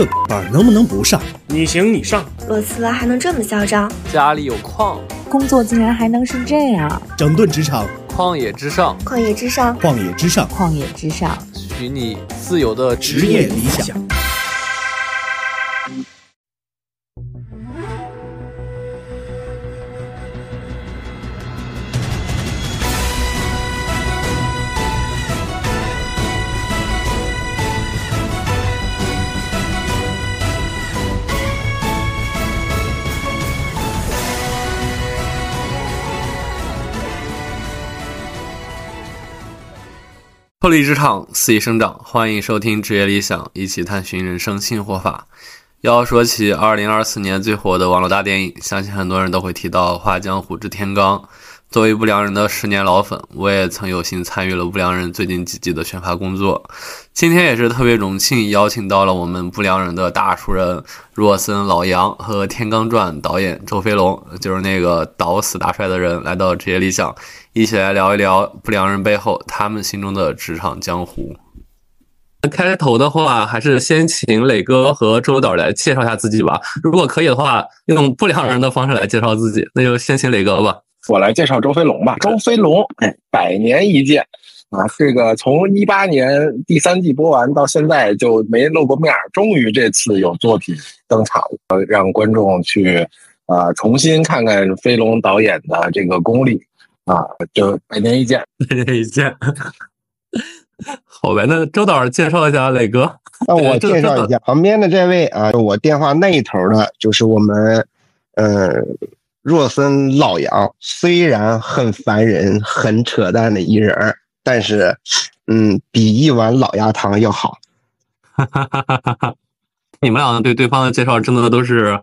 这班能不能不上？你行你上，裸辞了还能这么嚣张？家里有矿，工作竟然还能是这样？整顿职场，旷野之上，旷野之上，旷野之上，旷野之上，许你自由的职业理想。脱离职场，肆意生长。欢迎收听职业理想，一起探寻人生新活法。要说起2024年最火的网络大电影，相信很多人都会提到《画江湖之天罡》。作为不良人的十年老粉，我也曾有幸参与了不良人最近几季的宣发工作。今天也是特别荣幸，邀请到了我们不良人的大熟人若森老杨和《天罡传》导演周飞龙，就是那个导死大帅的人，来到职业理想，一起来聊一聊不良人背后他们心中的职场江湖。开头的话，还是先请磊哥和周导来介绍一下自己吧。如果可以的话，用不良人的方式来介绍自己，那就先请磊哥吧。我来介绍周飞龙吧。周飞龙，哎，百年一见啊！这个从一八年第三季播完到现在就没露过面，终于这次有作品登场，了，让观众去啊重新看看飞龙导演的这个功力啊！就百年一见，百年一见。好呗，那周导介绍一下磊哥。那我 介绍一下旁边的这位啊，我电话那一头的就是我们，呃。若森老杨虽然很烦人、很扯淡的一人儿，但是，嗯，比一碗老鸭汤要好。哈哈哈哈哈！你们俩对对方的介绍真的都是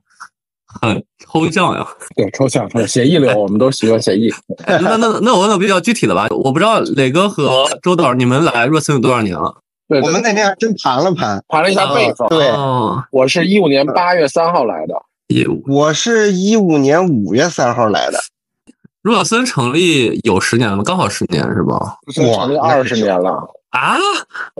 很 抽象呀。对，抽象，抽象，写意流，我们都喜欢写意。那那那我问个比较具体的吧，我不知道磊哥和周导，你们来若森有多少年了？对，我们那天还真盘了盘，盘了一下辈分。对，我是一五年八月三号来的。我是一五年五月三号来的。若森成立有十年了吗？刚好十年是吧？成立二十年了啊！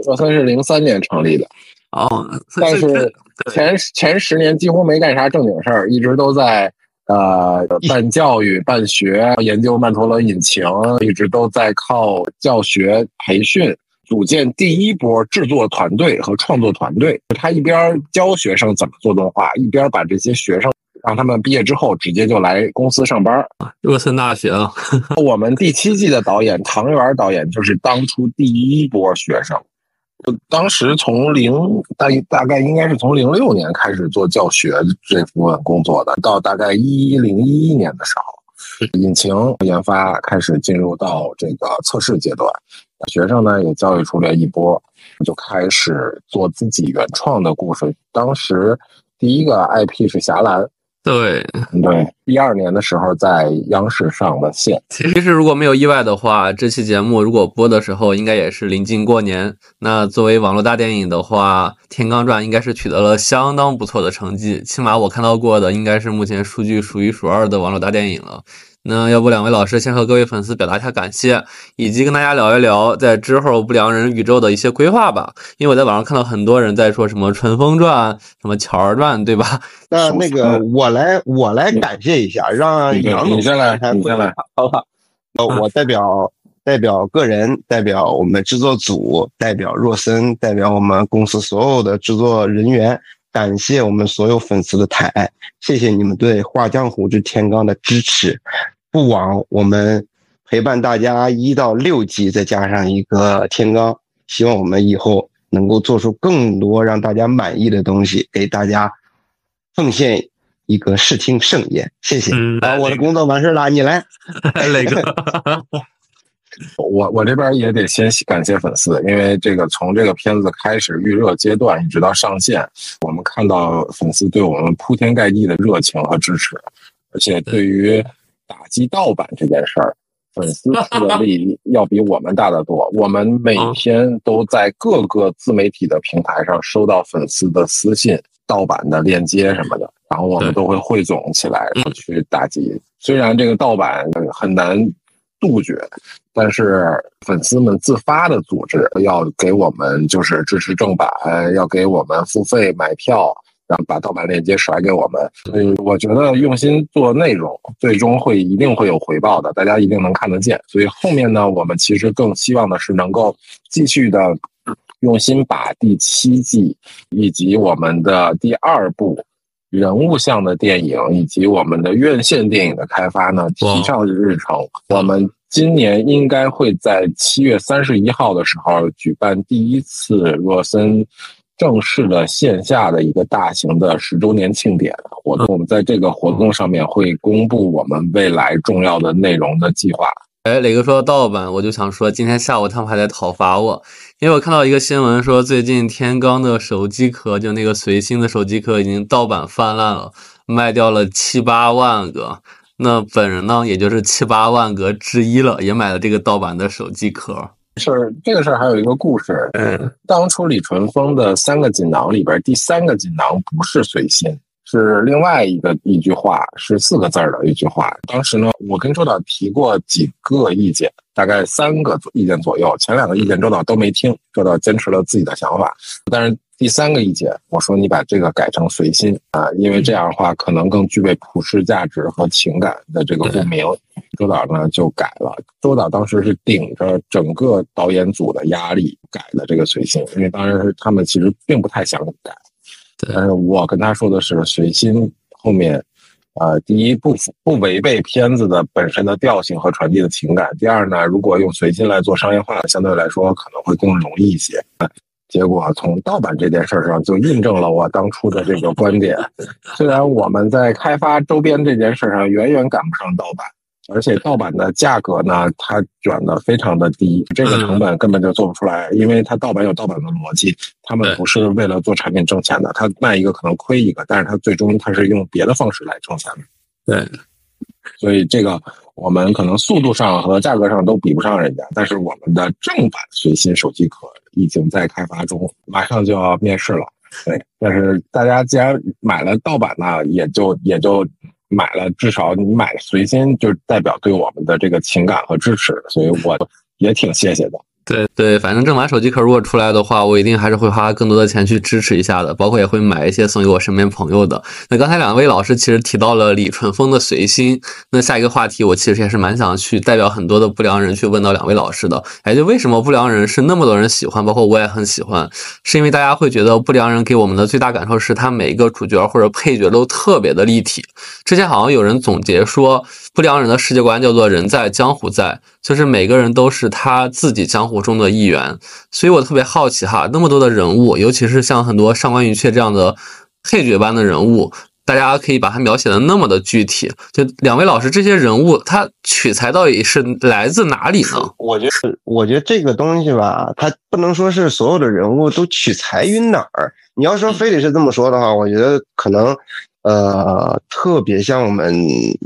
若森是零三年成立的哦，但是前前十年几乎没干啥正经事儿，一直都在呃办教育、办学、研究曼陀罗引擎，一直都在靠教学培训。组建第一波制作团队和创作团队，他一边教学生怎么做动画，一边把这些学生让他们毕业之后直接就来公司上班。热森大学啊，我们第七季的导演唐元导演就是当初第一波学生，当时从零大大概应该是从零六年开始做教学这部分工作的，到大概一零一一年的时候，引擎研发开始进入到这个测试阶段。学生呢也教育出来一波，就开始做自己原创的故事。当时第一个 IP 是《侠岚》，对对。一二年的时候在央视上的线。其实如果没有意外的话，这期节目如果播的时候，应该也是临近过年。那作为网络大电影的话，《天罡传》应该是取得了相当不错的成绩，起码我看到过的，应该是目前数据数一数二的网络大电影了。那要不两位老师先和各位粉丝表达一下感谢，以及跟大家聊一聊在之后不良人宇宙的一些规划吧。因为我在网上看到很多人在说什么《春风传》、什么《乔儿传》，对吧？那那个我来我来感谢一下，让杨总先来，你先来，好吧？呃，我代表代表个人，代表我们制作组，代表若森，代表我们公司所有的制作人员，感谢我们所有粉丝的抬爱，谢谢你们对《画江湖之天罡》的支持。不枉我们陪伴大家一到六集，再加上一个天罡，希望我们以后能够做出更多让大家满意的东西，给大家奉献一个视听盛宴。谢谢。啊，我的工作完事了，你来，磊哥。我我这边也得先感谢粉丝，因为这个从这个片子开始预热阶段一直到上线，我们看到粉丝对我们铺天盖地的热情和支持，而且对于。打击盗版这件事儿，粉丝出的力 要比我们大得多。我们每天都在各个自媒体的平台上收到粉丝的私信、盗版的链接什么的，然后我们都会汇总起来，然后去打击。虽然这个盗版很难杜绝，但是粉丝们自发的组织要给我们就是支持正版，要给我们付费买票。然后把盗版链接甩给我们，所以我觉得用心做内容，最终会一定会有回报的，大家一定能看得见。所以后面呢，我们其实更希望的是能够继续的用心把第七季以及我们的第二部人物向的电影以及我们的院线电影的开发呢提上日程。我们今年应该会在七月三十一号的时候举办第一次若森。正式的线下的一个大型的十周年庆典活动，我们在这个活动上面会公布我们未来重要的内容的计划。哎，磊哥说到盗版，我就想说，今天下午他们还在讨伐我，因为我看到一个新闻说，最近天罡的手机壳，就那个随心的手机壳已经盗版泛滥了，卖掉了七八万个。那本人呢，也就是七八万个之一了，也买了这个盗版的手机壳。是这个事儿还有一个故事。嗯，当初李淳风的三个锦囊里边，第三个锦囊不是随心，是另外一个一句话，是四个字儿的一句话。当时呢，我跟周导提过几个意见，大概三个意见左右。前两个意见周导都没听，周导坚持了自己的想法。但是第三个意见，我说你把这个改成随心啊，因为这样的话可能更具备普世价值和情感的这个共鸣。周导呢就改了，周导当时是顶着整个导演组的压力改的这个随心，因为当时他们其实并不太想改，但是我跟他说的是随心后面，呃，第一不不违背片子的本身的调性和传递的情感，第二呢，如果用随心来做商业化，相对来说可能会更容易一些。结果从盗版这件事上就印证了我当初的这个观点，虽然我们在开发周边这件事上远远赶不上盗版。而且盗版的价格呢，它卷的非常的低，这个成本根本就做不出来，因为它盗版有盗版的逻辑，他们不是为了做产品挣钱的，他卖一个可能亏一个，但是他最终他是用别的方式来挣钱的。对，所以这个我们可能速度上和价格上都比不上人家，但是我们的正版随心手机壳已经在开发中，马上就要面试了。对，但是大家既然买了盗版呢，也就也就。买了，至少你买随心，就代表对我们的这个情感和支持，所以我也挺谢谢的。对对，反正正版手机壳如果出来的话，我一定还是会花更多的钱去支持一下的，包括也会买一些送给我身边朋友的。那刚才两位老师其实提到了李淳风的随心，那下一个话题我其实也是蛮想去代表很多的不良人去问到两位老师的。哎，就为什么不良人是那么多人喜欢，包括我也很喜欢，是因为大家会觉得不良人给我们的最大感受是他每一个主角或者配角都特别的立体。之前好像有人总结说，不良人的世界观叫做人在江湖在，就是每个人都是他自己江湖。中的一员，所以我特别好奇哈，那么多的人物，尤其是像很多上官云雀这样的配角般的人物，大家可以把它描写的那么的具体。就两位老师，这些人物他取材到底是来自哪里呢？我觉得，我觉得这个东西吧，它不能说是所有的人物都取材于哪儿。你要说非得是这么说的话，我觉得可能，呃，特别像我们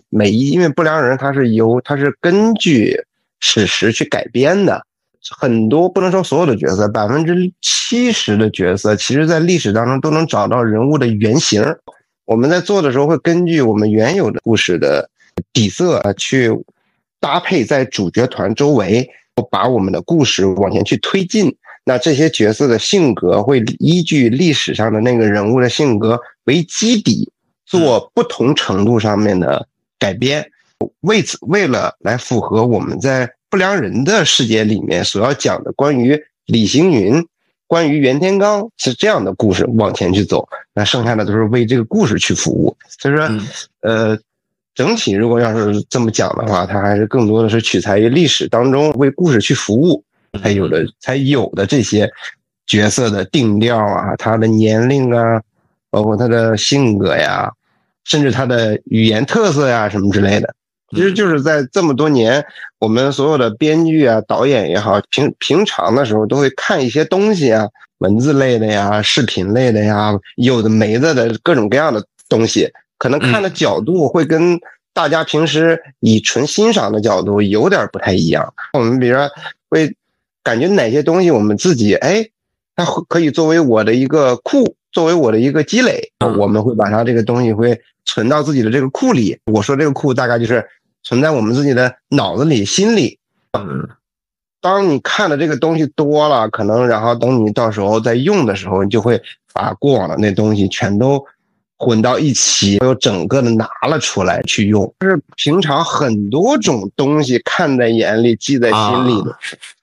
每一，因为不良人他是由他是根据史实去改编的。很多不能说所有的角色，百分之七十的角色，其实在历史当中都能找到人物的原型。我们在做的时候，会根据我们原有的故事的底色去搭配在主角团周围，把我们的故事往前去推进。那这些角色的性格会依据历史上的那个人物的性格为基底，做不同程度上面的改编。为此，为了来符合我们在。不良人的世界里面所要讲的关于李星云、关于袁天罡是这样的故事往前去走，那剩下的都是为这个故事去服务。所以说，呃，整体如果要是这么讲的话，它还是更多的是取材于历史当中为故事去服务才有的才有的这些角色的定调啊，他的年龄啊，包括他的性格呀，甚至他的语言特色呀什么之类的。其实就是在这么多年，我们所有的编剧啊、导演也好，平平常的时候都会看一些东西啊，文字类的呀、视频类的呀，有的没的的各种各样的东西，可能看的角度会跟大家平时以纯欣赏的角度有点不太一样。我们比如说会感觉哪些东西我们自己哎，它可以作为我的一个库，作为我的一个积累，我们会把它这个东西会存到自己的这个库里。我说这个库大概就是。存在我们自己的脑子里、心里，嗯当你看的这个东西多了，可能然后等你到时候在用的时候，你就会把过往的那东西全都混到一起，又整个的拿了出来去用。就是平常很多种东西看在眼里，记在心里的，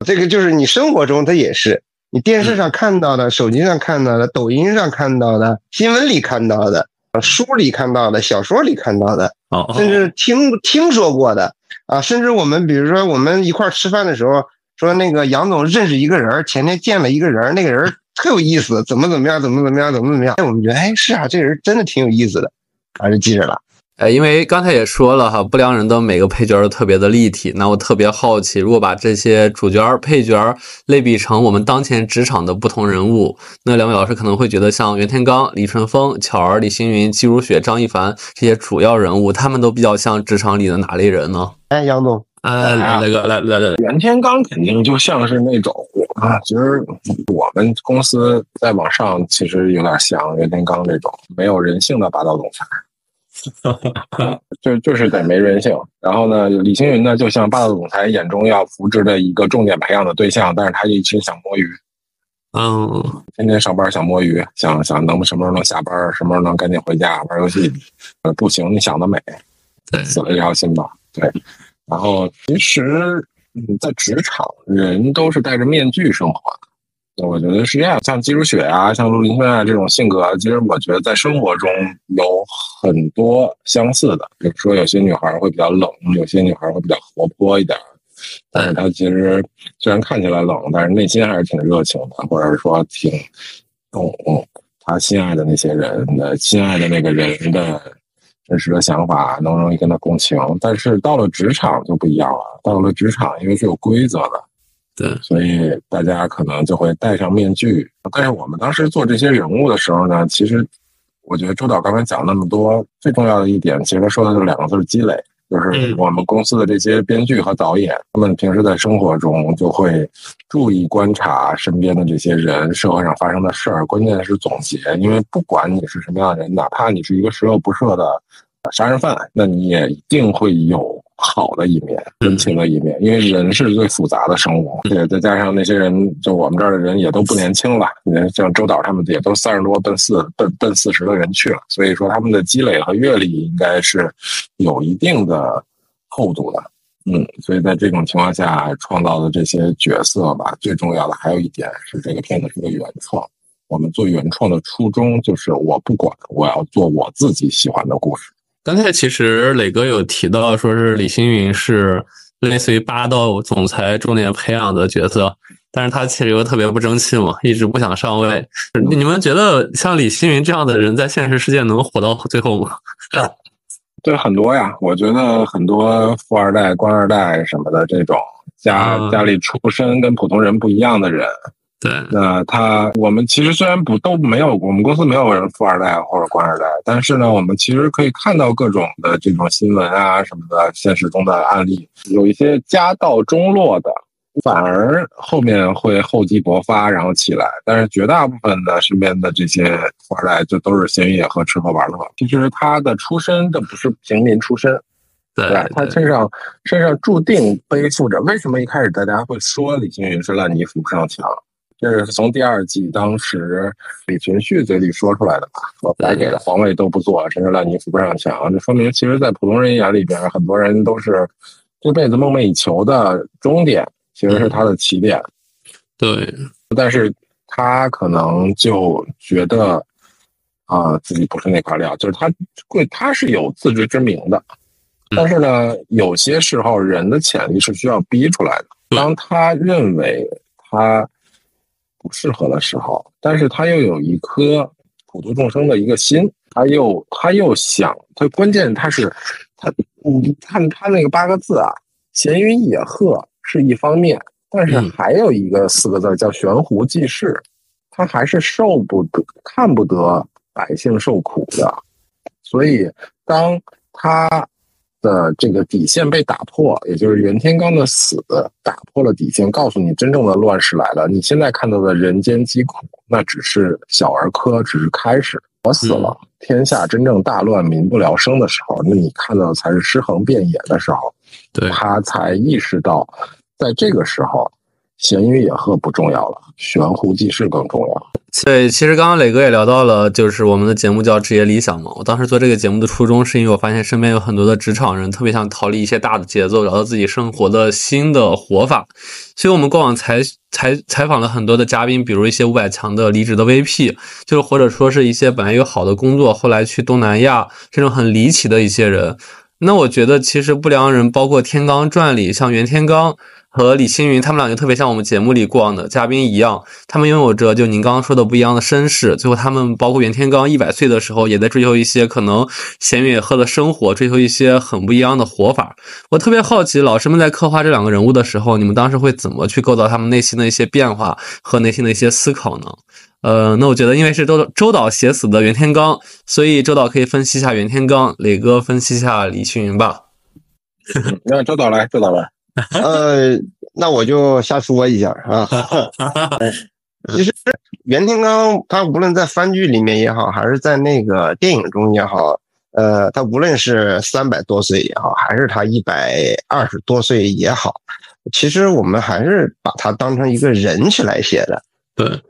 这个就是你生活中它也是。你电视上看到的、手机上看到的、抖音上看到的、新闻里看到的、书里看到的、小说里看到的，哦，甚至听听说过的啊，甚至我们比如说我们一块儿吃饭的时候，说那个杨总认识一个人，前天见了一个人，那个人特有意思，怎么怎么样，怎么怎么样，怎么怎么样，哎，我们觉得哎是啊，这人真的挺有意思的，啊就记着了。呃，因为刚才也说了哈，不良人的每个配角都特别的立体。那我特别好奇，如果把这些主角、配角类比成我们当前职场的不同人物，那两位老师可能会觉得，像袁天罡、李淳风、巧儿、李星云、季如雪、张一凡这些主要人物，他们都比较像职场里的哪类人呢？哎，杨总，呃，那个来来来，袁天罡肯定就像是那种啊，其实我们公司再往上，其实有点像袁天罡这种没有人性的霸道总裁。就就是得没人性，然后呢，李星云呢，就像霸道总裁眼中要扶植的一个重点培养的对象，但是他一直想摸鱼，嗯，天天上班想摸鱼，想想能什么时候能下班，什么时候能赶紧回家玩游戏，呃，不行，你想得美，对，死了这条心吧，对。然后其实嗯，在职场人都是戴着面具生活的。我觉得是这样，像姬如雪啊，像陆林轩啊这种性格，其实我觉得在生活中有很多相似的。比如说，有些女孩会比较冷，有些女孩会比较活泼一点，但是她其实虽然看起来冷，但是内心还是挺热情的，或者说挺懂她心爱的那些人的心爱的那个人的真实的想法，能容易跟她共情。但是到了职场就不一样了，到了职场，因为是有规则的。对，所以大家可能就会戴上面具。但是我们当时做这些人物的时候呢，其实我觉得周导刚才讲那么多，最重要的一点，其实他说的就是两个字：积累。就是我们公司的这些编剧和导演，他们平时在生活中就会注意观察身边的这些人，社会上发生的事儿。关键是总结，因为不管你是什么样的人，哪怕你是一个十恶不赦的杀人犯，那你也一定会有。好的一面，温情的一面，因为人是最复杂的生物，对，再加上那些人，就我们这儿的人也都不年轻了，你看像周导他们也都三十多奔四奔奔四十的人去了，所以说他们的积累和阅历应该是有一定的厚度的，嗯，所以在这种情况下创造的这些角色吧，最重要的还有一点是这个片子是个原创，我们做原创的初衷就是我不管，我要做我自己喜欢的故事。刚才其实磊哥有提到，说是李星云是类似于霸道总裁重点培养的角色，但是他其实又特别不争气嘛，一直不想上位。你们觉得像李星云这样的人在现实世界能活到最后吗？对，很多呀，我觉得很多富二代、官二代什么的这种家家里出身跟普通人不一样的人。对，那他我们其实虽然不都没有，我们公司没有人富二代或者官二代，但是呢，我们其实可以看到各种的这种新闻啊什么的，现实中的案例，有一些家道中落的，反而后面会厚积薄发，然后起来。但是绝大部分的身边的这些富二代，就都是闲云野鹤、吃喝玩乐。其实他的出身，这不是平民出身，对他身上身上注定背负着。为什么一开始大家会说李星云是烂泥扶不上墙？这是从第二季当时李存勖嘴里说出来的吧？说白给的皇位都不做，真是烂泥扶不上墙。这说明，其实，在普通人眼里边，很多人都是这辈子梦寐以求的终点，其实是他的起点。对，但是他可能就觉得啊，自己不是那块料，就是他会，他是有自知之明的。但是呢，有些时候人的潜力是需要逼出来的。当他认为他。不适合的时候，但是他又有一颗普度众生的一个心，他又他又想，他关键他是他，你看他那个八个字啊，闲云野鹤是一方面，但是还有一个四个字叫悬壶济世，他还是受不得看不得百姓受苦的，所以当他。的这个底线被打破，也就是袁天罡的死打破了底线，告诉你真正的乱世来了。你现在看到的人间疾苦，那只是小儿科，只是开始。我死了，天下真正大乱、民不聊生的时候，那你看到的才是尸横遍野的时候。对，他才意识到，在这个时候，闲云野鹤不重要了，悬壶济世更重要。对，其实刚刚磊哥也聊到了，就是我们的节目叫职业理想嘛。我当时做这个节目的初衷，是因为我发现身边有很多的职场人特别想逃离一些大的节奏，找到自己生活的新的活法。所以我们过往采采采访了很多的嘉宾，比如一些五百强的离职的 VP，就是或者说是一些本来有好的工作，后来去东南亚这种很离奇的一些人。那我觉得，其实不良人包括《天罡传》里像袁天罡。和李星云他们俩就特别像我们节目里过往的嘉宾一样，他们拥有着就您刚刚说的不一样的身世。最后，他们包括袁天罡一百岁的时候，也在追求一些可能闲云野鹤的生活，追求一些很不一样的活法。我特别好奇，老师们在刻画这两个人物的时候，你们当时会怎么去构造他们内心的一些变化和内心的一些思考呢？呃，那我觉得，因为是周周导写死的袁天罡，所以周导可以分析一下袁天罡，磊哥分析一下李青云吧。让周导来，周导来。呃，那我就瞎说一下啊。其实袁天罡他无论在番剧里面也好，还是在那个电影中也好，呃，他无论是三百多岁也好，还是他一百二十多岁也好，其实我们还是把他当成一个人去来写的。对，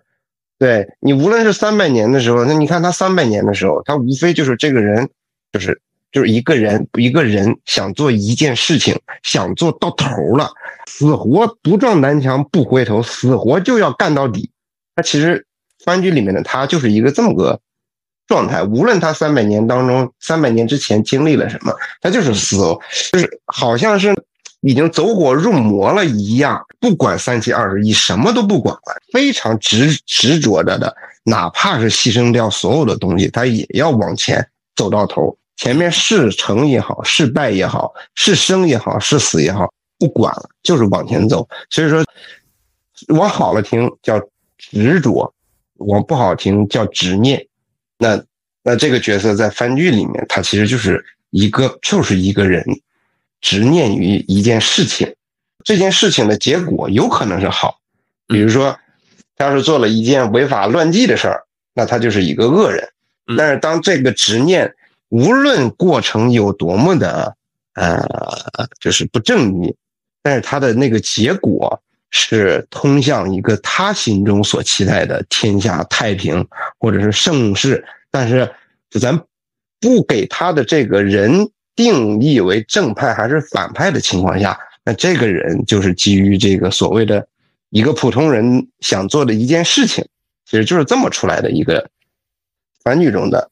对你无论是三百年的时候，那你看他三百年的时候，他无非就是这个人，就是。就是一个人，一个人想做一件事情，想做到头了，死活不撞南墙不回头，死活就要干到底。他其实番剧里面的他就是一个这么个状态。无论他三百年当中，三百年之前经历了什么，他就是死，就是好像是已经走火入魔了一样，不管三七二十一，什么都不管了，非常执执着着的，哪怕是牺牲掉所有的东西，他也要往前走到头。前面是成也好，是败也好，是生也好，是死也好，不管了，就是往前走。所以说，往好了听叫执着，往不好听叫执念。那那这个角色在番剧里面，他其实就是一个，就是一个人执念于一件事情，这件事情的结果有可能是好，比如说他要是做了一件违法乱纪的事儿，那他就是一个恶人。但是当这个执念，无论过程有多么的，呃，就是不正义，但是他的那个结果是通向一个他心中所期待的天下太平或者是盛世。但是，就咱不给他的这个人定义为正派还是反派的情况下，那这个人就是基于这个所谓的一个普通人想做的一件事情，其实就是这么出来的一个番剧中的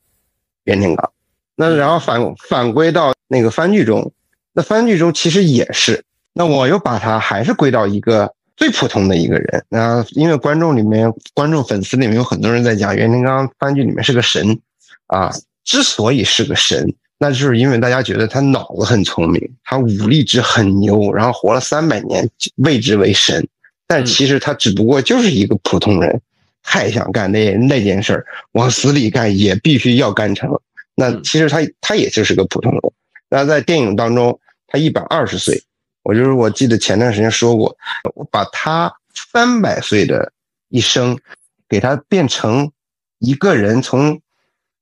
袁天罡。那然后反反归到那个番剧中，那番剧中其实也是，那我又把他还是归到一个最普通的一个人。那因为观众里面、观众粉丝里面有很多人在讲袁天罡番剧里面是个神，啊，之所以是个神，那就是因为大家觉得他脑子很聪明，他武力值很牛，然后活了三百年，谓之为神。但其实他只不过就是一个普通人，太想干那那件事儿，往死里干也必须要干成。那其实他他也就是个普通人。那在电影当中，他一百二十岁，我就是我记得前段时间说过，我把他三百岁的一生，给他变成一个人从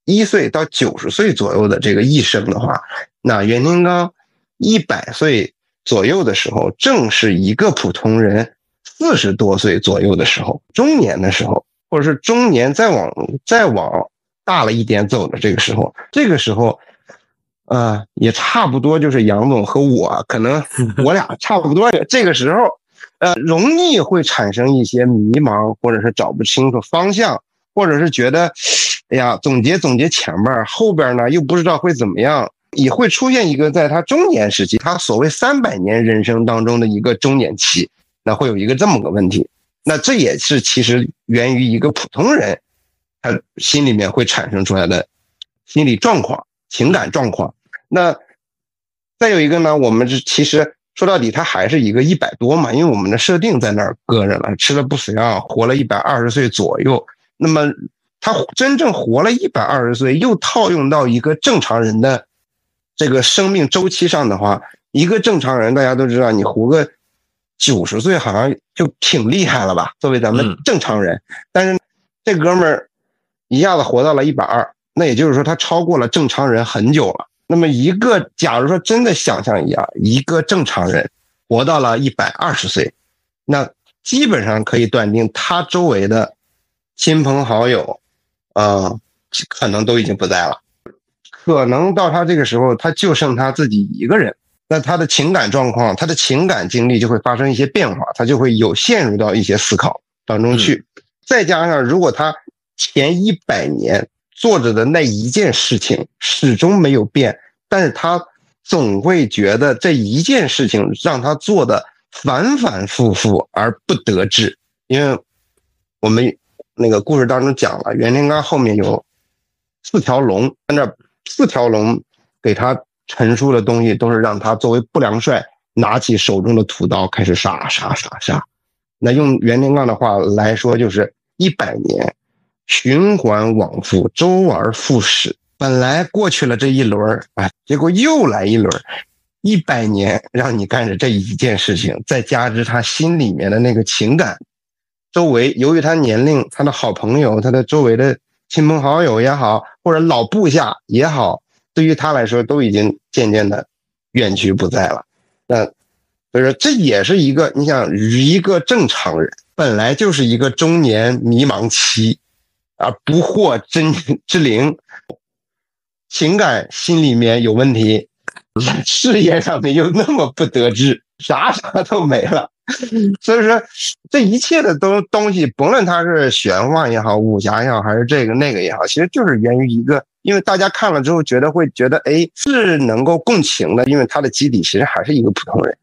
一岁到九十岁左右的这个一生的话，那袁天罡一百岁左右的时候，正是一个普通人四十多岁左右的时候，中年的时候，或者是中年再往再往。大了一点走的这个时候，这个时候，呃，也差不多就是杨总和我，可能我俩差不多。这个时候，呃，容易会产生一些迷茫，或者是找不清楚方向，或者是觉得，哎呀，总结总结前面，后边呢又不知道会怎么样，也会出现一个在他中年时期，他所谓三百年人生当中的一个中年期，那会有一个这么个问题。那这也是其实源于一个普通人。他心里面会产生出来的心理状况、情感状况。那再有一个呢，我们这其实说到底，他还是一个一百多嘛，因为我们的设定在那儿搁着了，吃了不死药，活了一百二十岁左右。那么他真正活了一百二十岁，又套用到一个正常人的这个生命周期上的话，一个正常人大家都知道，你活个九十岁好像就挺厉害了吧？作为咱们正常人，但是这哥们儿。一下子活到了一百二，那也就是说他超过了正常人很久了。那么一个，假如说真的想象一下，一个正常人活到了一百二十岁，那基本上可以断定，他周围的亲朋好友，啊，可能都已经不在了。可能到他这个时候，他就剩他自己一个人。那他的情感状况，他的情感经历就会发生一些变化，他就会有陷入到一些思考当中去。再加上，如果他前一百年做着的那一件事情始终没有变，但是他总会觉得这一件事情让他做的反反复复而不得志。因为我们那个故事当中讲了，袁天罡后面有四条龙，按照四条龙给他。陈述的东西都是让他作为不良帅拿起手中的屠刀开始杀杀杀杀。那用袁天罡的话来说，就是一百年循环往复，周而复始。本来过去了这一轮哎，结果又来一轮，一百年让你干着这一件事情，再加之他心里面的那个情感，周围由于他年龄，他的好朋友，他的周围的亲朋好友也好，或者老部下也好。对于他来说，都已经渐渐的远去不在了。那所以说，这也是一个你想，一个正常人本来就是一个中年迷茫期，啊，不惑真之灵，情感心里面有问题，事业上面又那么不得志，啥啥都没了。所以说，这一切的都东西，甭论它是玄幻也好，武侠也好，还是这个那个也好，其实就是源于一个。因为大家看了之后觉得会觉得，哎，是能够共情的，因为他的基底其实还是一个普通人。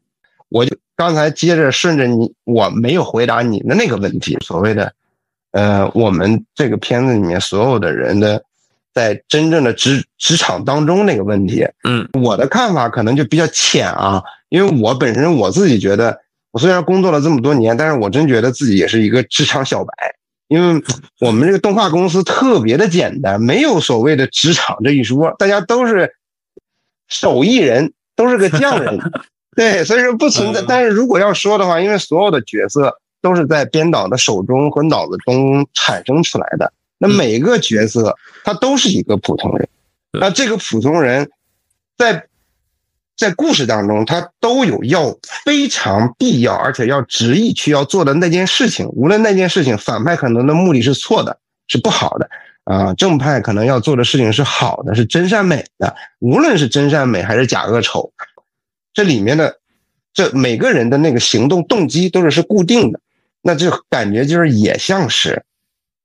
我就刚才接着顺着你，我没有回答你的那个问题，所谓的，呃，我们这个片子里面所有的人的，在真正的职职场当中那个问题，嗯，我的看法可能就比较浅啊，因为我本身我自己觉得，我虽然工作了这么多年，但是我真觉得自己也是一个职场小白。因为我们这个动画公司特别的简单，没有所谓的职场这一说，大家都是手艺人，都是个匠人，对，所以说不存在。但是如果要说的话，因为所有的角色都是在编导的手中和脑子中产生出来的，那每个角色他都是一个普通人，那这个普通人，在。在故事当中，他都有要非常必要，而且要执意去要做的那件事情。无论那件事情反派可能的目的是错的，是不好的啊，正派可能要做的事情是好的，是真善美的。无论是真善美还是假恶丑，这里面的这每个人的那个行动动机都是是固定的，那就感觉就是也像是。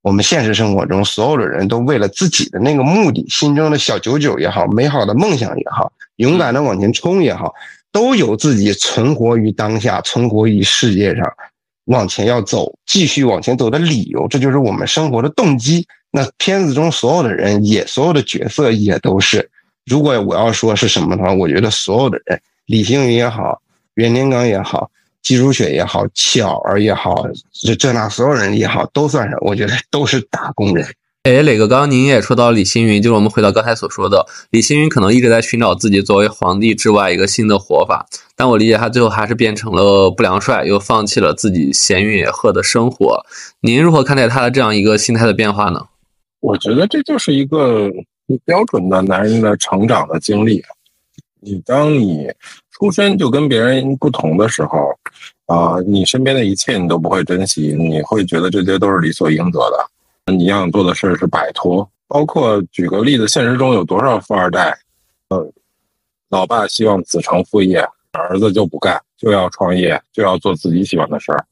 我们现实生活中，所有的人都为了自己的那个目的，心中的小九九也好，美好的梦想也好，勇敢的往前冲也好，都有自己存活于当下、存活于世界上，往前要走、继续往前走的理由。这就是我们生活的动机。那片子中所有的人，也所有的角色也都是。如果我要说是什么的话，我觉得所有的人，李星云也好，袁天罡也好。季如雪也好，巧儿也好，这这那所有人也好，都算是，我觉得 都是打工人。哎，磊哥，刚刚您也说到李星云，就是我们回到刚才所说的，李星云可能一直在寻找自己作为皇帝之外一个新的活法，但我理解他最后还是变成了不良帅，又放弃了自己闲云野鹤的生活。您如何看待他的这样一个心态的变化呢？我觉得这就是一个标准的男人的成长的经历。你当你。出身就跟别人不同的时候，啊，你身边的一切你都不会珍惜，你会觉得这些都是理所应得的。你要做的事是摆脱，包括举个例子，现实中有多少富二代，呃，老爸希望子承父业，儿子就不干，就要创业，就要做自己喜欢的事儿。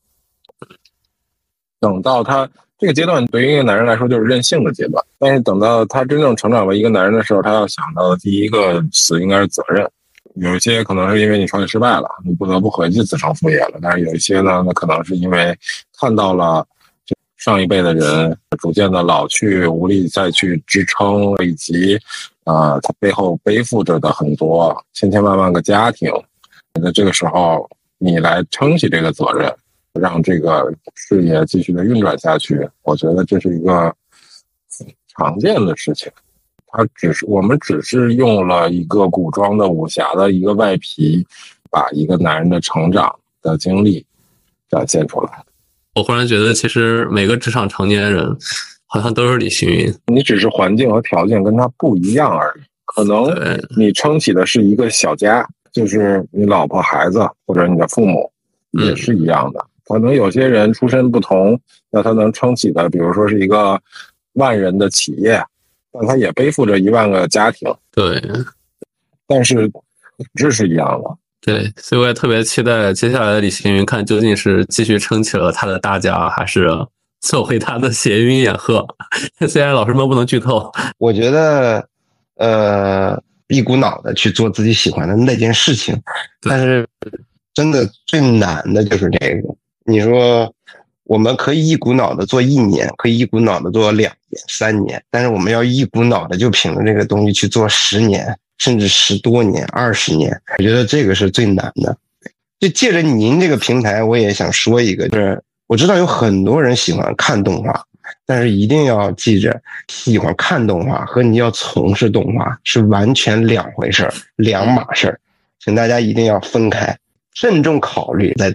等到他这个阶段，对于一个男人来说就是任性的阶段，但是等到他真正成长为一个男人的时候，他要想到的第一个词应该是责任。有一些可能是因为你创业失败了，你不得不回去子承父业了。但是有一些呢，那可能是因为看到了上一辈的人逐渐的老去，无力再去支撑，以及啊，他背后背负着的很多千千万万个家庭。那这个时候，你来撑起这个责任，让这个事业继续的运转下去，我觉得这是一个常见的事情。他只是我们只是用了一个古装的武侠的一个外皮，把一个男人的成长的经历展现出来。我忽然觉得，其实每个职场成年人好像都是李星云。你只是环境和条件跟他不一样而已。可能你撑起的是一个小家，就是你老婆孩子或者你的父母也是一样的。可能有些人出身不同，那他能撑起的，比如说是一个万人的企业，那他也背负着一万个家庭，对但是本质是一样的。对，所以我也特别期待接下来的李行云，看究竟是继续撑起了他的大家，还是做回他的闲云野鹤。虽然老师们不能剧透，我觉得，呃，一股脑的去做自己喜欢的那件事情，但是真的最难的就是这个。你说，我们可以一股脑的做一年，可以一股脑的做两年、三年，但是我们要一股脑的就凭着这个东西去做十年，甚至十多年、二十年，我觉得这个是最难的。就借着您这个平台，我也想说一个，就是我知道有很多人喜欢看动画，但是一定要记着，喜欢看动画和你要从事动画是完全两回事儿、两码事儿，请大家一定要分开，慎重考虑再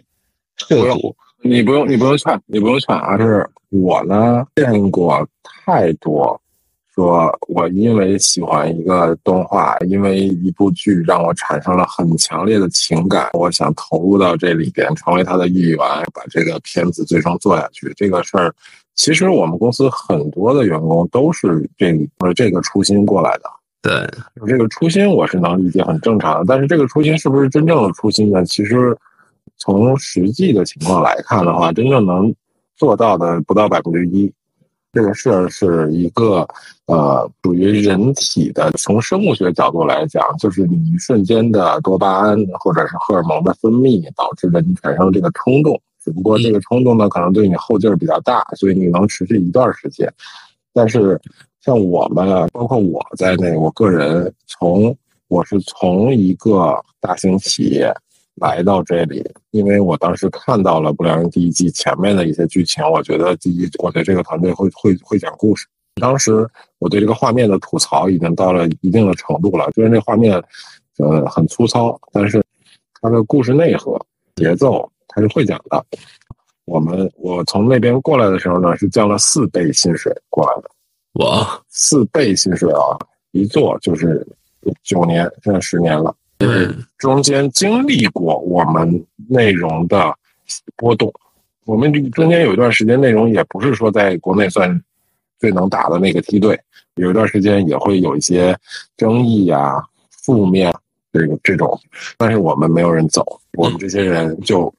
涉足。你不用，你不用劝，你不用劝而！是我呢见过太多，说我因为喜欢一个动画，因为一部剧让我产生了很强烈的情感，我想投入到这里边，成为他的一员，把这个片子最终做下去。这个事儿，其实我们公司很多的员工都是这个这个初心过来的。对这个初心我是能理解，很正常的。但是这个初心是不是真正的初心呢？其实从实际的情况来看的话，真正能做到的不到百分之一。这个事儿是一个呃，属于人体的，从生物学角度来讲，就是你瞬间的多巴胺或者是荷尔蒙的分泌，导致的你产生这个冲动。只不过这个冲动呢，可能对你后劲儿比较大，所以你能持续一段时间。但是像我们啊，包括我在内，我个人从我是从一个大型企业来到这里，因为我当时看到了《不良人》第一季前面的一些剧情，我觉得第一，我对这个团队会会会讲故事。当时我对这个画面的吐槽已经到了一定的程度了，虽然这画面呃很粗糙，但是它的故事内核、节奏它是会讲的。我们我从那边过来的时候呢，是降了四倍薪水过来的。哇，四倍薪水啊，一做就是九年，现在十年了。对。中间经历过我们内容的波动，我们这中间有一段时间内容也不是说在国内算最能打的那个梯队，有一段时间也会有一些争议啊、负面这个这种，但是我们没有人走，我们这些人就。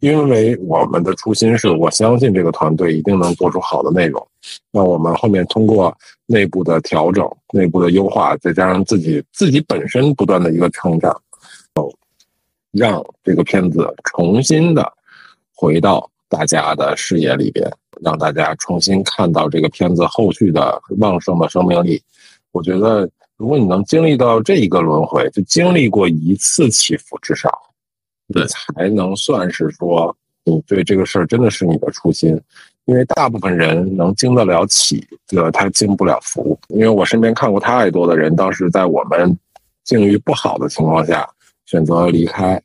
因为我们的初心是我相信这个团队一定能做出好的内容，那我们后面通过内部的调整、内部的优化，再加上自己自己本身不断的一个成长，哦，让这个片子重新的回到大家的视野里边，让大家重新看到这个片子后续的旺盛的生命力。我觉得，如果你能经历到这一个轮回，就经历过一次起伏，至少。对你才能算是说你对这个事儿真的是你的初心，因为大部分人能经得了起，这他经不了福。因为我身边看过太多的人，当时在我们境遇不好的情况下选择离开，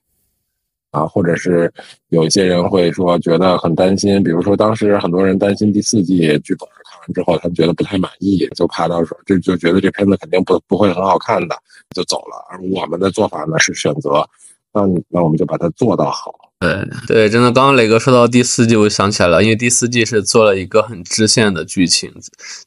啊，或者是有一些人会说觉得很担心，比如说当时很多人担心第四季剧本看完之后，他们觉得不太满意，就怕到时候就就觉得这片子肯定不不会很好看的，就走了。而我们的做法呢是选择。那那我们就把它做到好。对对，真的，刚刚磊哥说到第四季，我想起来了，因为第四季是做了一个很支线的剧情，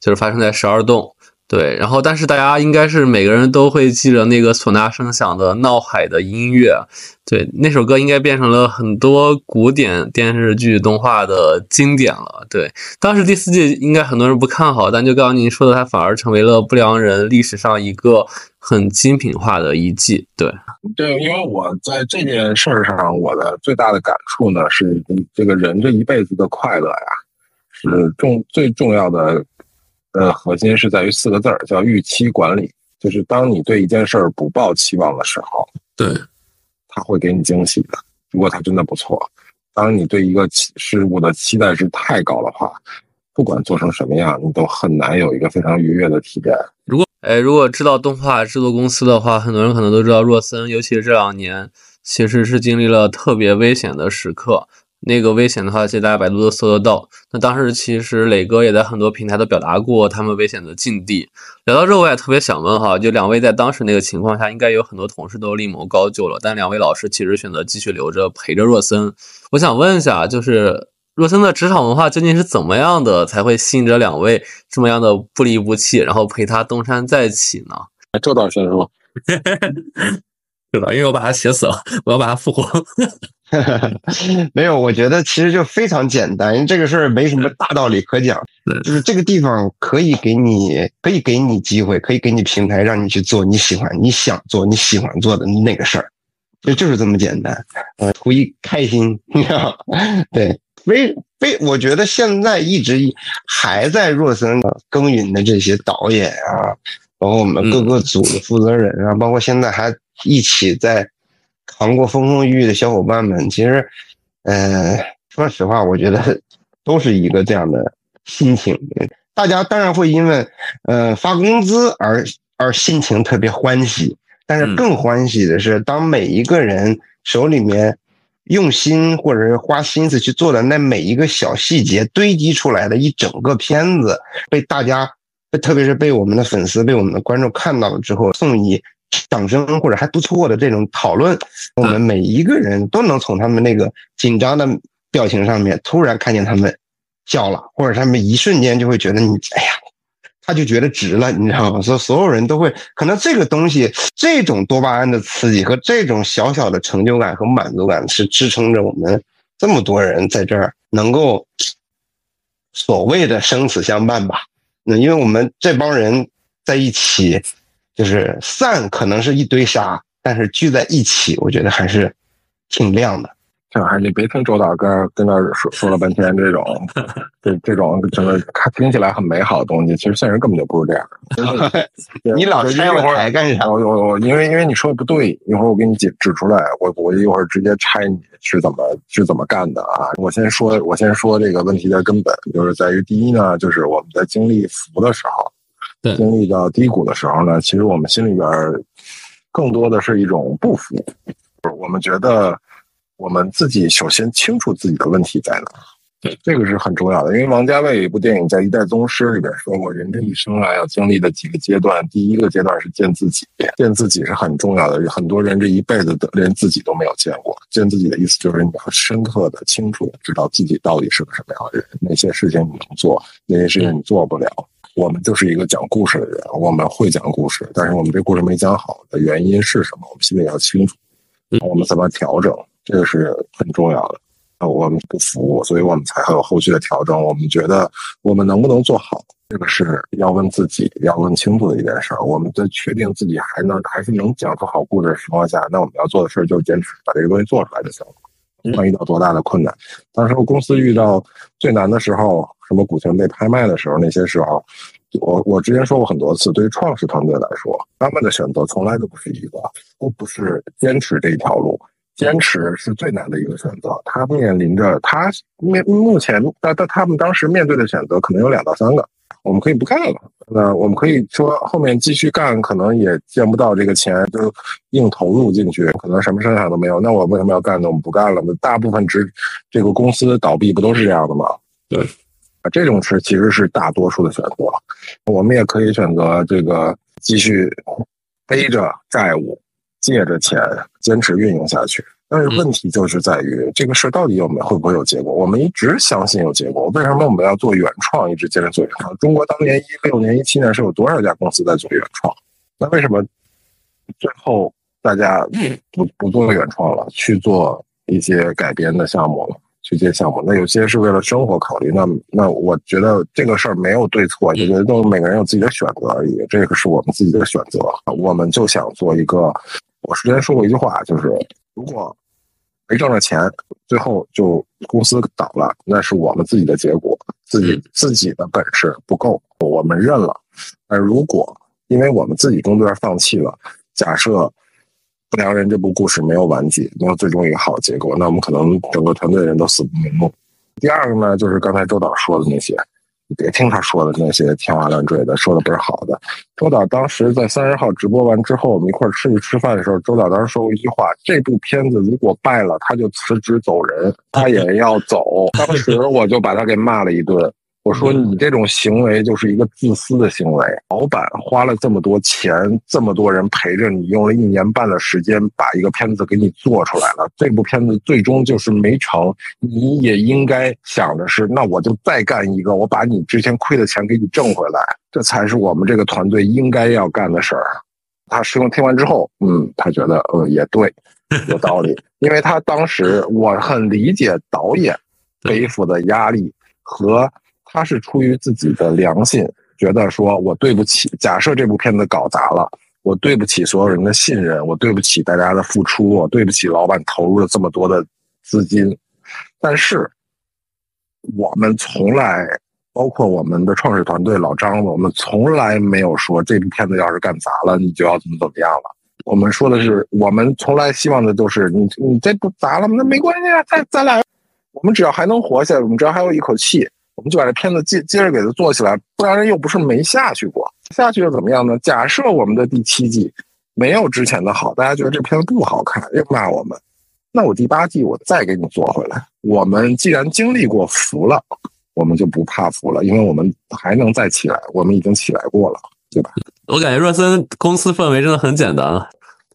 就是发生在十二栋。对，然后但是大家应该是每个人都会记着那个唢呐声响的《闹海》的音乐，对，那首歌应该变成了很多古典电视剧动画的经典了。对，当时第四季应该很多人不看好，但就刚刚您说的，它反而成为了不良人历史上一个很精品化的一季。对，对，因为我在这件事儿上，我的最大的感触呢是，这个人这一辈子的快乐呀，是重最重要的。呃，核心是在于四个字儿，叫预期管理。就是当你对一件事儿不抱期望的时候，对，他会给你惊喜的。如果他真的不错，当你对一个事物的期待值太高的话，不管做成什么样，你都很难有一个非常愉悦的体验。如果哎，如果知道动画制作公司的话，很多人可能都知道若森，尤其是这两年，其实是经历了特别危险的时刻。那个危险的话，其实大家百度都搜得到。那当时其实磊哥也在很多平台都表达过他们危险的境地。聊到这，我也特别想问哈，就两位在当时那个情况下，应该有很多同事都另谋高就了，但两位老师其实选择继续留着陪着若森。我想问一下，就是若森的职场文化究竟是怎么样的，才会吸引着两位这么样的不离不弃，然后陪他东山再起呢？这倒是是吧。是的，因为我把他写死了，我要把他复活。没有，我觉得其实就非常简单，因为这个事儿没什么大道理可讲，就是这个地方可以给你，可以给你机会，可以给你平台，让你去做你喜欢、你想做、你喜欢做的那个事儿，就就是这么简单。呃，图一开心，你知道对，非非，我觉得现在一直还在若森耕耘的这些导演啊，包括我们各个组的负责人啊，包括现在还一起在。扛过风风雨雨的小伙伴们，其实，呃，说实话，我觉得都是一个这样的心情。大家当然会因为，呃，发工资而而心情特别欢喜，但是更欢喜的是，当每一个人手里面用心或者是花心思去做的那每一个小细节堆积出来的一整个片子，被大家，特别是被我们的粉丝、被我们的观众看到了之后，送以。掌声或者还不错的这种讨论，我们每一个人都能从他们那个紧张的表情上面突然看见他们笑了，或者他们一瞬间就会觉得你，哎呀，他就觉得值了，你知道吗？所以所有人都会，可能这个东西，这种多巴胺的刺激和这种小小的成就感和满足感，是支撑着我们这么多人在这儿能够所谓的生死相伴吧？那因为我们这帮人在一起。就是散可能是一堆沙，但是聚在一起，我觉得还是挺亮的。这还是你别听周导跟跟那说说了半天这种，这这种整个听起来很美好的东西，其实现实根本就不是这样。你老拆我台干啥？我我我，因为因为你说的不对，一会儿我给你指指出来，我我一会儿直接拆你是怎么是怎么干的啊！我先说，我先说这个问题的根本，就是在于第一呢，就是我们在经历福的时候。经历到低谷的时候呢，其实我们心里边更多的是一种不服，我们觉得我们自己首先清楚自己的问题在哪，对，这个是很重要的。因为王家卫有一部电影在《一代宗师》里边说过，人这一生啊要经历的几个阶段，第一个阶段是见自己，见自己是很重要的。很多人这一辈子都连自己都没有见过，见自己的意思就是你要深刻的、清楚的知道自己到底是个什么样的人，哪些事情你能做，哪些事情你做不了。我们就是一个讲故事的人，我们会讲故事，但是我们这故事没讲好的原因是什么？我们心里要清楚，我们怎么调整，这个是很重要的。我们不服，所以我们才会有后续的调整。我们觉得我们能不能做好，这个是要问自己，要问清楚的一件事儿。我们在确定自己还能还是能讲出好故事的情况下，那我们要做的事儿就是坚持把这个东西做出来就行了。不管遇到多大的困难，当时候公司遇到最难的时候。什么股权被拍卖的时候，那些时候，我我之前说过很多次，对于创始团队来说，他们的选择从来都不是一个，都不是坚持这一条路，坚持是最难的一个选择。他面临着他面目前，他他他们当时面对的选择可能有两到三个，我们可以不干了，那我们可以说后面继续干，可能也见不到这个钱，就硬投入进去，可能什么生产都没有。那我为什么要干呢？我们不干了。那大部分职这个公司倒闭不都是这样的吗？对。这种是其实是大多数的选择，我们也可以选择这个继续背着债务，借着钱坚持运营下去。但是问题就是在于这个事到底有没有会不会有结果？我们一直相信有结果，为什么我们要做原创，一直坚持做原创？中国当年一六年、一七年是有多少家公司在做原创？那为什么最后大家不不做原创了，去做一些改编的项目了？去接项目，那有些是为了生活考虑。那那我觉得这个事儿没有对错，我觉得都每个人有自己的选择而已。这个是我们自己的选择，我们就想做一个。我之前说过一句话，就是如果没挣着钱，最后就公司倒了，那是我们自己的结果，自己自己的本事不够，我们认了。而如果因为我们自己工作而放弃了，假设。不良人这部故事没有完结，没有最终一个好结果，那我们可能整个团队人都死不瞑目。第二个呢，就是刚才周导说的那些，你你别听他说的那些天花乱坠的，说的不是好的。周导当时在三十号直播完之后，我们一块儿出去吃饭的时候，周导当时说过一句话：这部片子如果败了，他就辞职走人，他也要走。当时我就把他给骂了一顿。我说你这种行为就是一个自私的行为。老板花了这么多钱，这么多人陪着你，用了一年半的时间把一个片子给你做出来了。这部片子最终就是没成，你也应该想的是，那我就再干一个，我把你之前亏的钱给你挣回来，这才是我们这个团队应该要干的事儿。他师兄听完之后，嗯，他觉得嗯也对，有道理，因为他当时我很理解导演 背负的压力和。他是出于自己的良心，觉得说我对不起。假设这部片子搞砸了，我对不起所有人的信任，我对不起大家的付出，我对不起老板投入了这么多的资金。但是，我们从来，包括我们的创始团队老张，我们从来没有说这部片子要是干砸了，你就要怎么怎么样了。我们说的是，我们从来希望的都是你，你这不砸了吗？那没关系啊，咱咱俩，我们只要还能活下来，我们只要还有一口气。我们就把这片子接接着给它做起来，不然又不是没下去过，下去又怎么样呢？假设我们的第七季没有之前的好，大家觉得这片子不好看，又骂我们，那我第八季我再给你做回来。我们既然经历过服了，我们就不怕服了，因为我们还能再起来，我们已经起来过了，对吧？我感觉若森公司氛围真的很简单，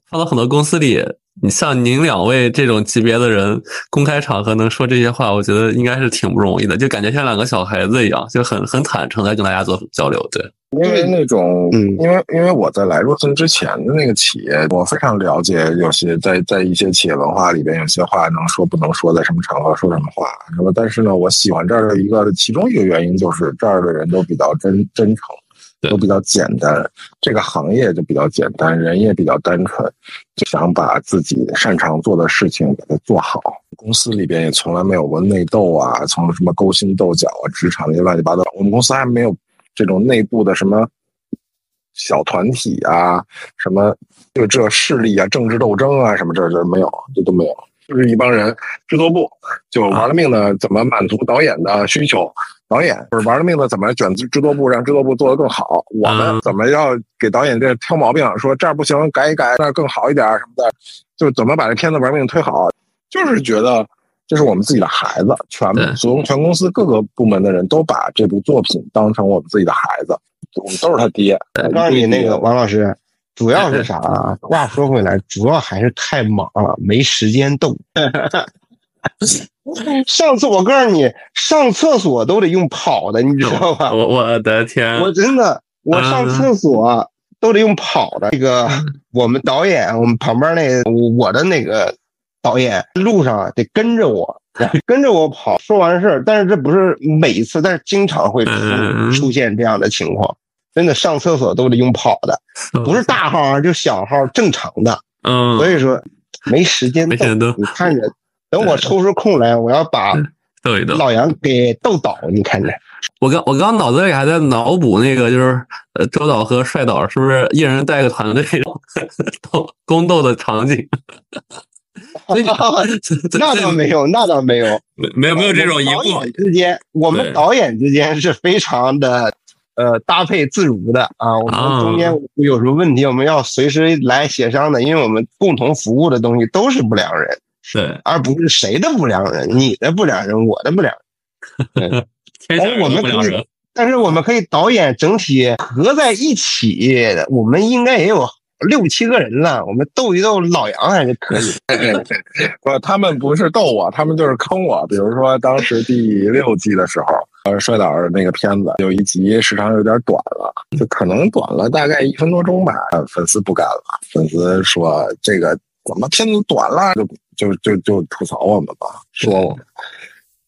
放到很多公司里。你像您两位这种级别的人，公开场合能说这些话，我觉得应该是挺不容易的，就感觉像两个小孩子一样，就很很坦诚在跟大家做交流。对，因为那种，嗯，因为因为我在来若森之前的那个企业，我非常了解，有些在在一些企业文化里边，有些话能说不能说，在什么场合说什么话，什么。但是呢，我喜欢这儿的一个其中一个原因就是这儿的人都比较真真诚。都比较简单，这个行业就比较简单，人也比较单纯，就想把自己擅长做的事情给它做好。公司里边也从来没有过内斗啊，从什么勾心斗角啊，职场那些乱七八糟。我们公司还没有这种内部的什么小团体啊，什么就这势力啊，政治斗争啊，什么这这没有，这都没有，就是一帮人制作部就玩了命的怎么满足导演的需求。导演就是玩了命的，怎么卷制制作部，让制作部做得更好？我们怎么要给导演这挑毛病？说这儿不行，改一改，那儿更好一点什么的，就怎么把这片子玩命推好？就是觉得这是我们自己的孩子，全从全公司各个部门的人都把这部作品当成我们自己的孩子，我们都是他爹。我告诉你，那个王老师，主要是啥啊？话说回来，主要还是太忙了，没时间动。上次我告诉你，上厕所都得用跑的，你知道吧？我我的天！我真的，我上厕所都得用跑的。这个我们导演，我们旁边那个我的那个导演，路上得跟着我，跟着我跑。说完事儿，但是这不是每一次，但是经常会出出现这样的情况。真的上厕所都得用跑的，不是大号啊就小号正常的。嗯，所以说没时间动。你看着。等我抽出空来，我要把逗一逗老杨给逗倒。你看着，我刚我刚脑子里还在脑补那个，就是呃周导和帅导是不是一人带个团队 斗宫斗的场景？那倒没有，那倒没有，没有没有这种疑惑。之间，我们导演之间是非常的呃搭配自如的啊。我们中间有什么问题，我们要随时来协商的，因为我们共同服务的东西都是不良人。对，而不是谁的不良人，你的不良人，我的不良人。但是我们可以，但是我们可以导演整体合在一起，我们应该也有六七个人了，我们斗一斗老杨还是可以。不，他们不是斗我，他们就是坑我。比如说当时第六季的时候，呃，摔倒的那个片子有一集时长有点短了，就可能短了大概一分多钟吧，粉丝不干了，粉丝说这个怎么片子短了就。就就就吐槽我们吧，说我们，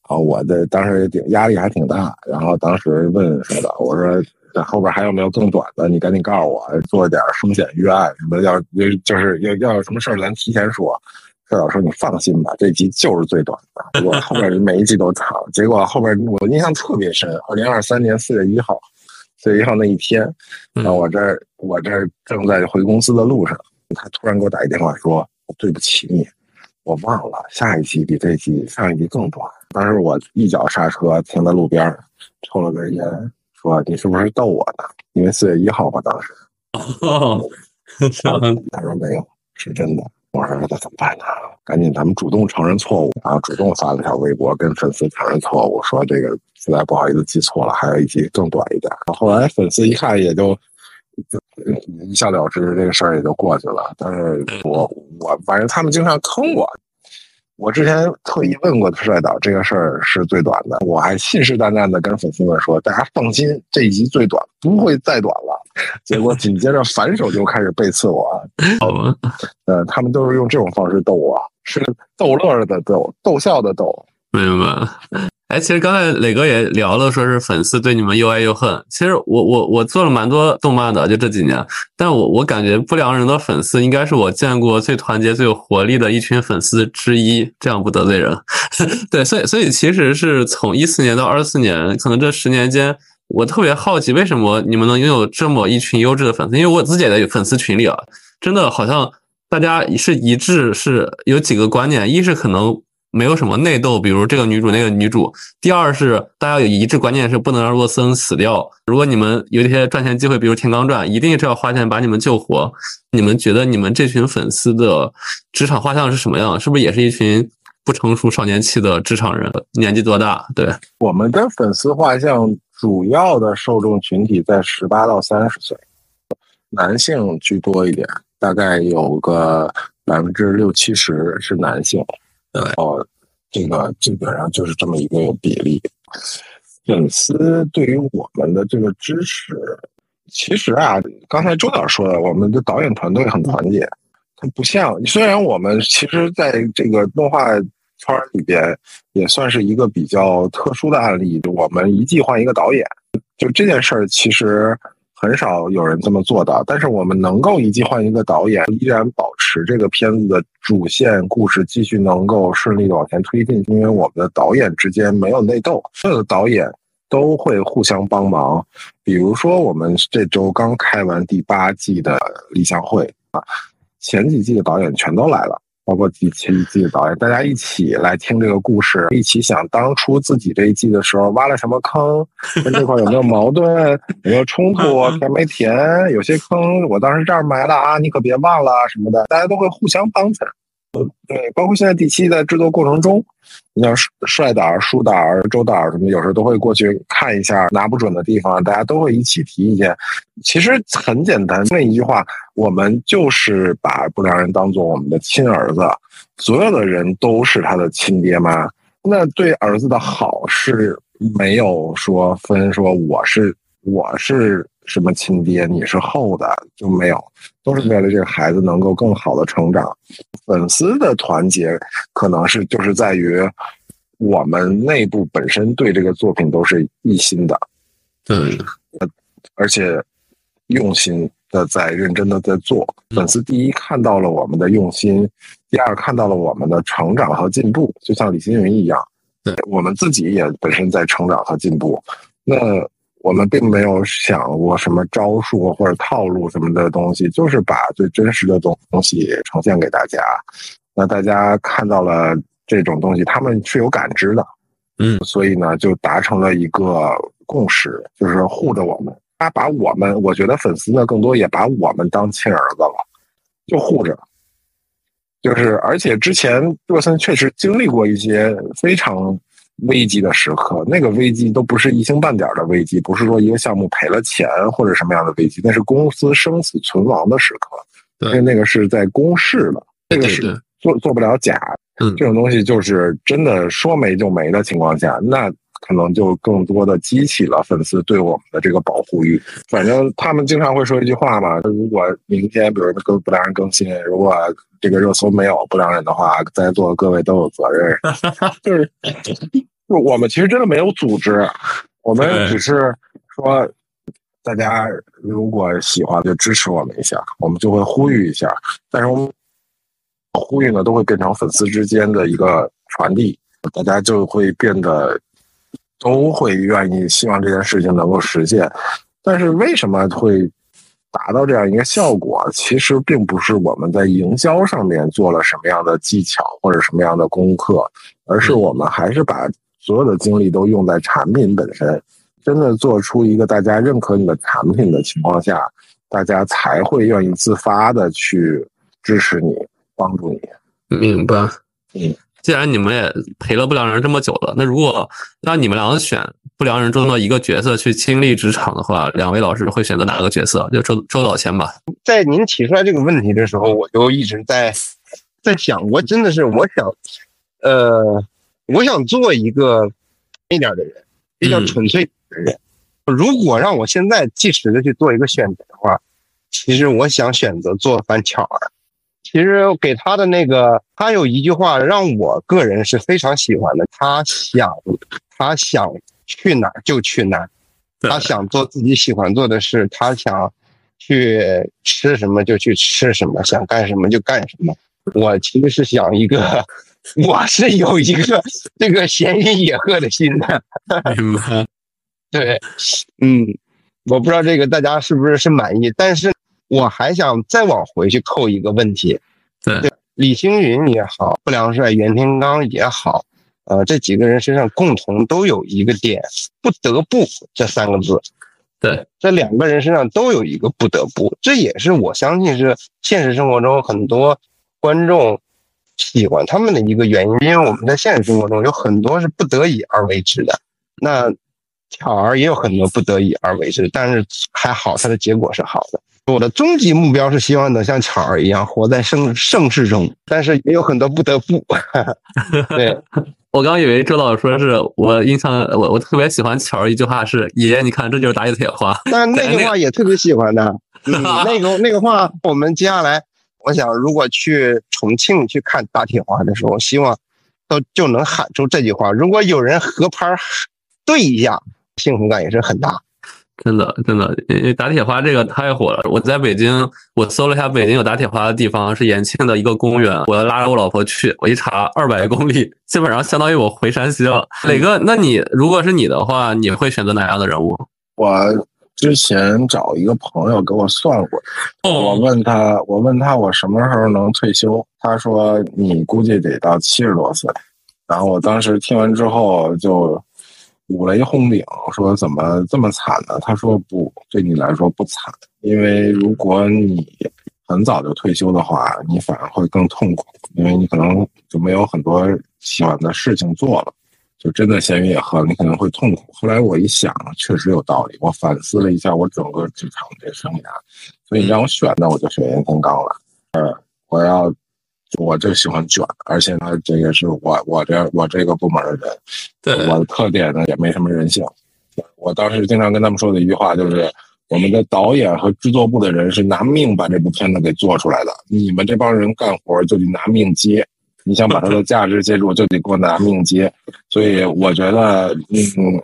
啊，我的当时也挺压力还挺大，然后当时问说的，我说这后边还有没有更短的？你赶紧告诉我，做点风险预案什么，要就是要要有什么事儿咱提前说。社长说你放心吧，这集就是最短的，结果后边每一集都长。结果后边我印象特别深，二零二三年四月一号，四月一号那一天，然后我这我这正在回公司的路上，他突然给我打一电话说，对不起你。我忘了，下一期比这期上一期更短。当时我一脚刹车停在路边，抽了根烟，说你是不是逗我呢？因为四月一号嘛，当时。哦，他说没有，是真的。我说那怎么办呢？赶紧咱们主动承认错误，然后主动发了条微博跟粉丝承认错误，说这个实在不好意思记错了，还有一集更短一点。后来粉丝一看也就就一笑了之，这个事儿也就过去了。但是我我反正他们经常坑我。我之前特意问过帅导，这个事儿是最短的，我还信誓旦旦的跟粉丝们说，大家放心，这一集最短，不会再短了。结果紧接着反手就开始背刺我，好吧？呃，他们都是用这种方式逗我，是逗乐的逗，逗笑的逗。明白了。哎，其实刚才磊哥也聊了，说是粉丝对你们又爱又恨。其实我我我做了蛮多动漫的，就这几年，但我我感觉不良人的粉丝应该是我见过最团结、最有活力的一群粉丝之一。这样不得罪人。对，所以所以其实是从一四年到二四年，可能这十年间，我特别好奇，为什么你们能拥有这么一群优质的粉丝？因为我自己也在粉丝群里啊，真的好像大家是一致，是有几个观念，一是可能。没有什么内斗，比如这个女主那个女主。第二是大家有一致观念是不能让洛森死掉。如果你们有一些赚钱机会，比如《天罡传》，一定是要花钱把你们救活。你们觉得你们这群粉丝的职场画像是什么样？是不是也是一群不成熟少年气的职场人？年纪多大？对，我们的粉丝画像主要的受众群体在十八到三十岁，男性居多一点，大概有个百分之六七十是男性。然后，这个基本上就是这么一个比例。粉丝对于我们的这个支持，其实啊，刚才周导说的，我们的导演团队很团结。它不像，虽然我们其实在这个动画圈里边也算是一个比较特殊的案例，我们一季换一个导演，就这件事儿其实。很少有人这么做到，但是我们能够一季换一个导演，依然保使这个片子的主线故事继续能够顺利的往前推进，因为我们的导演之间没有内斗，所有的导演都会互相帮忙。比如说，我们这周刚开完第八季的立项会啊，前几季的导演全都来了。包括第七季的导演，大家一起来听这个故事，一起想当初自己这一季的时候挖了什么坑，跟这块有没有矛盾，有没有冲突，填没填？有些坑我当时这儿埋了啊，你可别忘了什么的，大家都会互相帮衬。对，包括现在第七在制作过程中，你像帅导、舒导、周导什么，有时候都会过去看一下，拿不准的地方，大家都会一起提意见。其实很简单，那一句话，我们就是把不良人当做我们的亲儿子，所有的人都是他的亲爹妈。那对儿子的好是没有说分，说我是我是。什么亲爹？你是后的就没有，都是为了这个孩子能够更好的成长。粉丝的团结可能是就是在于我们内部本身对这个作品都是一心的，对，而且用心的在认真的在做。粉丝第一看到了我们的用心，第二看到了我们的成长和进步，就像李星云一样，对我们自己也本身在成长和进步。那。我们并没有想过什么招数或者套路什么的东西，就是把最真实的东东西呈现给大家。那大家看到了这种东西，他们是有感知的，嗯，所以呢，就达成了一个共识，就是护着我们。他把我们，我觉得粉丝呢，更多也把我们当亲儿子了，就护着。就是，而且之前若森确实经历过一些非常。危机的时刻，那个危机都不是一星半点的危机，不是说一个项目赔了钱或者什么样的危机，那是公司生死存亡的时刻。对，因为那个是在公示的，这个是做做不了假。嗯，这种东西就是真的说没就没的情况下，那可能就更多的激起了粉丝对我们的这个保护欲。反正他们经常会说一句话嘛：如果明天比如更不良人更新，如果这个热搜没有不良人的话，在座的各位都有责任。就是。就我们其实真的没有组织，我们只是说，大家如果喜欢就支持我们一下，我们就会呼吁一下。但是我们呼吁呢，都会变成粉丝之间的一个传递，大家就会变得都会愿意希望这件事情能够实现。但是为什么会达到这样一个效果，其实并不是我们在营销上面做了什么样的技巧或者什么样的功课，而是我们还是把所有的精力都用在产品本身，真的做出一个大家认可你的产品的情况下，大家才会愿意自发的去支持你、帮助你。明白。嗯，既然你们也陪了不良人这么久了，那如果让你们两个选不良人中的一个角色去亲历职场的话，两位老师会选择哪个角色？就周周导先吧。在您提出来这个问题的时候，我就一直在在想，我真的是我想，呃，我想做一个一点的人，比较纯粹的人。如果让我现在即时的去做一个选择的话，其实我想选择做樊巧儿。其实给他的那个，他有一句话让我个人是非常喜欢的。他想，他想去哪儿就去哪儿，他想做自己喜欢做的事，他想去吃什么就去吃什么，想干什么就干什么。我其实是想一个，我是有一个这个闲云野鹤的心的。明白。对，嗯，我不知道这个大家是不是是满意，但是。我还想再往回去扣一个问题，对，李星云也好，不良帅袁天罡也好，呃，这几个人身上共同都有一个点，不得不这三个字，对，这两个人身上都有一个不得不，这也是我相信是现实生活中很多观众喜欢他们的一个原因，因为我们在现实生活中有很多是不得已而为之的，那巧儿也有很多不得已而为之，但是还好，他的结果是好的。我的终极目标是希望能像巧儿一样活在盛盛世中，但是也有很多不得不。对 我刚以为周老师说是我印象，我我特别喜欢巧儿一句话是“爷爷，你看这就是打野铁花”，但那句话也特别喜欢的。嗯，那个那个话，我们接下来，我想如果去重庆去看打铁花的时候，希望都就能喊出这句话。如果有人合拍对一下，幸福感也是很大。真的，真的，因为打铁花这个太火了。我在北京，我搜了一下北京有打铁花的地方是延庆的一个公园。我要拉着我老婆去，我一查二百公里，基本上相当于我回山西了。磊哥，那你如果是你的话，你会选择哪样的人物？我之前找一个朋友给我算过，我问他，我问他我什么时候能退休，他说你估计得到七十多岁。然后我当时听完之后就。五雷轰顶，说怎么这么惨呢？他说不，对你来说不惨，因为如果你很早就退休的话，你反而会更痛苦，因为你可能就没有很多喜欢的事情做了，就真的闲云野鹤，你可能会痛苦。后来我一想，确实有道理。我反思了一下我整个职场这生涯，所以你让我选，那我就选袁天罡了。呃，我要。我就喜欢卷，而且呢，这也是我我这我这个部门的人，对我的特点呢也没什么人性。我当时经常跟他们说的一句话就是：我们的导演和制作部的人是拿命把这部片子给做出来的，你们这帮人干活就得拿命接。你想把它的价值接住，就得给我拿命接。所以我觉得，嗯。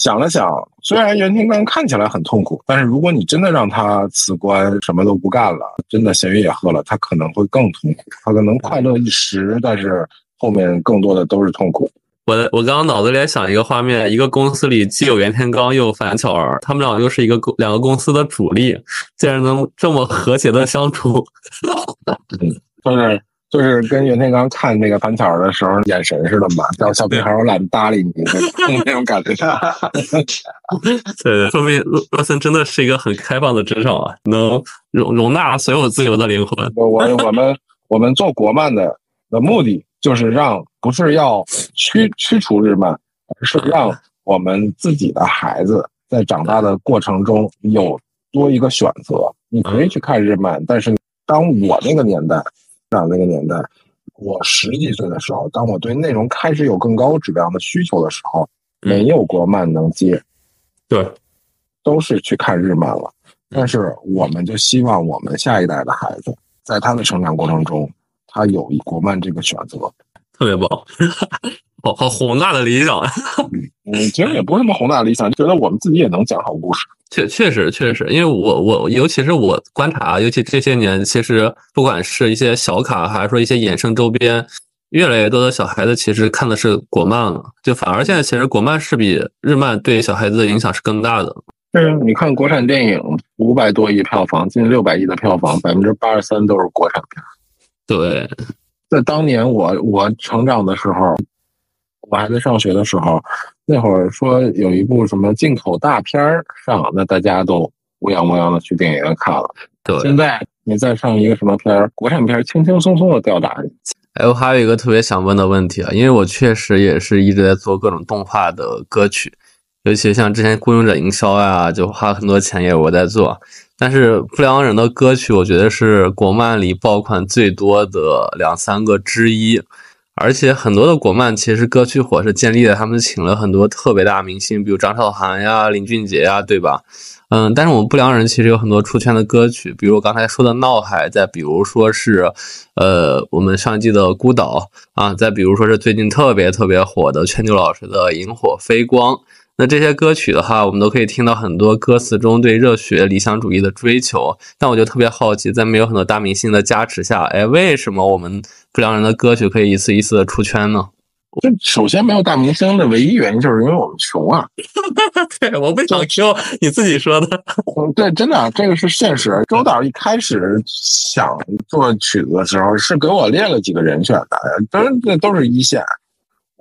想了想，虽然袁天罡看起来很痛苦，但是如果你真的让他辞官，什么都不干了，真的咸鱼也喝了，他可能会更痛苦。他可能快乐一时，但是后面更多的都是痛苦。我我刚刚脑子里想一个画面，一个公司里既有袁天罡又有樊巧儿，他们俩又是一个公两个公司的主力，竟然能这么和谐的相处，嗯，就是。就是跟袁天罡看那个樊巧的时候眼神似的嘛，叫小屁孩我懒得搭理你那种感觉。对，说明洛洛森真的是一个很开放的职场啊，能容容纳所有自由的灵魂。我我们我们做国漫的的目的就是让不是要驱驱除日漫，而是让我们自己的孩子在长大的过程中有多一个选择。你可以去看日漫，但是当我那个年代。长那个年代，我十几岁的时候，当我对内容开始有更高质量的需求的时候，没有国漫能接，对，都是去看日漫了。但是我们就希望我们下一代的孩子，在他的成长过程中，他有国漫这个选择，特别棒，好好宏大的理想。嗯，其实也不是什么宏大的理想，就觉得我们自己也能讲好故事。确确实确实，因为我我尤其是我观察，尤其这些年，其实不管是一些小卡，还是说一些衍生周边，越来越多的小孩子其实看的是国漫了，就反而现在其实国漫是比日漫对小孩子的影响是更大的。是，你看国产电影五百多亿票房，近六百亿的票房，百分之八十三都是国产片。对，在当年我我成长的时候，我还在上学的时候，那会儿说有一部什么进口大片儿上，那大家都乌泱乌泱的去电影院看了。对，现在你再上一个什么片儿，国产片儿轻轻松松的吊打你。哎，我还有一个特别想问的问题啊，因为我确实也是一直在做各种动画的歌曲，尤其像之前雇佣者营销啊，就花很多钱也我在做。但是不良人的歌曲，我觉得是国漫里爆款最多的两三个之一。而且很多的国漫其实歌曲火是建立的他们请了很多特别大明星，比如张韶涵呀、林俊杰呀，对吧？嗯，但是我们不良人其实有很多出圈的歌曲，比如我刚才说的《闹海》，再比如说是，呃，我们上一季的《孤岛》啊，再比如说是最近特别特别火的圈球老师的《萤火飞光》。那这些歌曲的话，我们都可以听到很多歌词中对热血理想主义的追求。但我就特别好奇，在没有很多大明星的加持下，哎，为什么我们不良人的歌曲可以一次一次的出圈呢？这首先没有大明星的唯一原因就是因为我们穷啊。对，我不想说，你自己说的。对，真的，这个是现实。周导一开始想做曲子的时候，是给我列了几个人选的，当然这都是一线。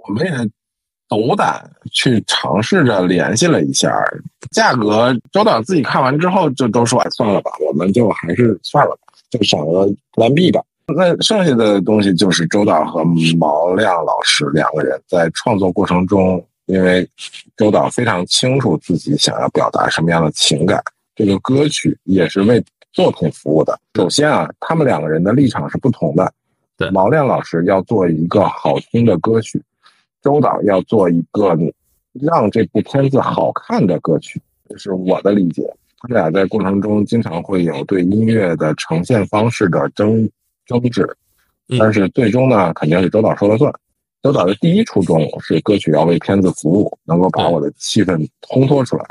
我们也斗胆去尝试着联系了一下，价格周导自己看完之后就都说算了吧，我们就还是算了吧，就选了蓝 B 吧。那剩下的东西就是周导和毛亮老师两个人在创作过程中，因为周导非常清楚自己想要表达什么样的情感，这个歌曲也是为作品服务的。首先啊，他们两个人的立场是不同的。对，毛亮老师要做一个好听的歌曲。周导要做一个让这部片子好看的歌曲，这是我的理解。他们俩在过程中经常会有对音乐的呈现方式的争争执，但是最终呢，肯定是周导说了算。周导的第一初衷是歌曲要为片子服务，能够把我的气氛烘托出来。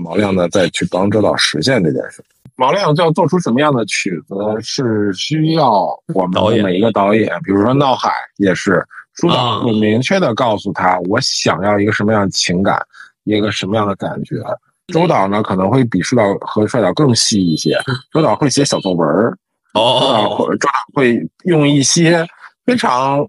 毛亮呢，再去帮周导实现这件事。毛亮就要做出什么样的曲子，是需要我们的每一个导演，比如说《闹海》也是。舒导会明确的告诉他，我想要一个什么样的情感，一个什么样的感觉。周导呢，可能会比舒导和帅导更细一些。周导会写小作文 哦，周导会周导会用一些非常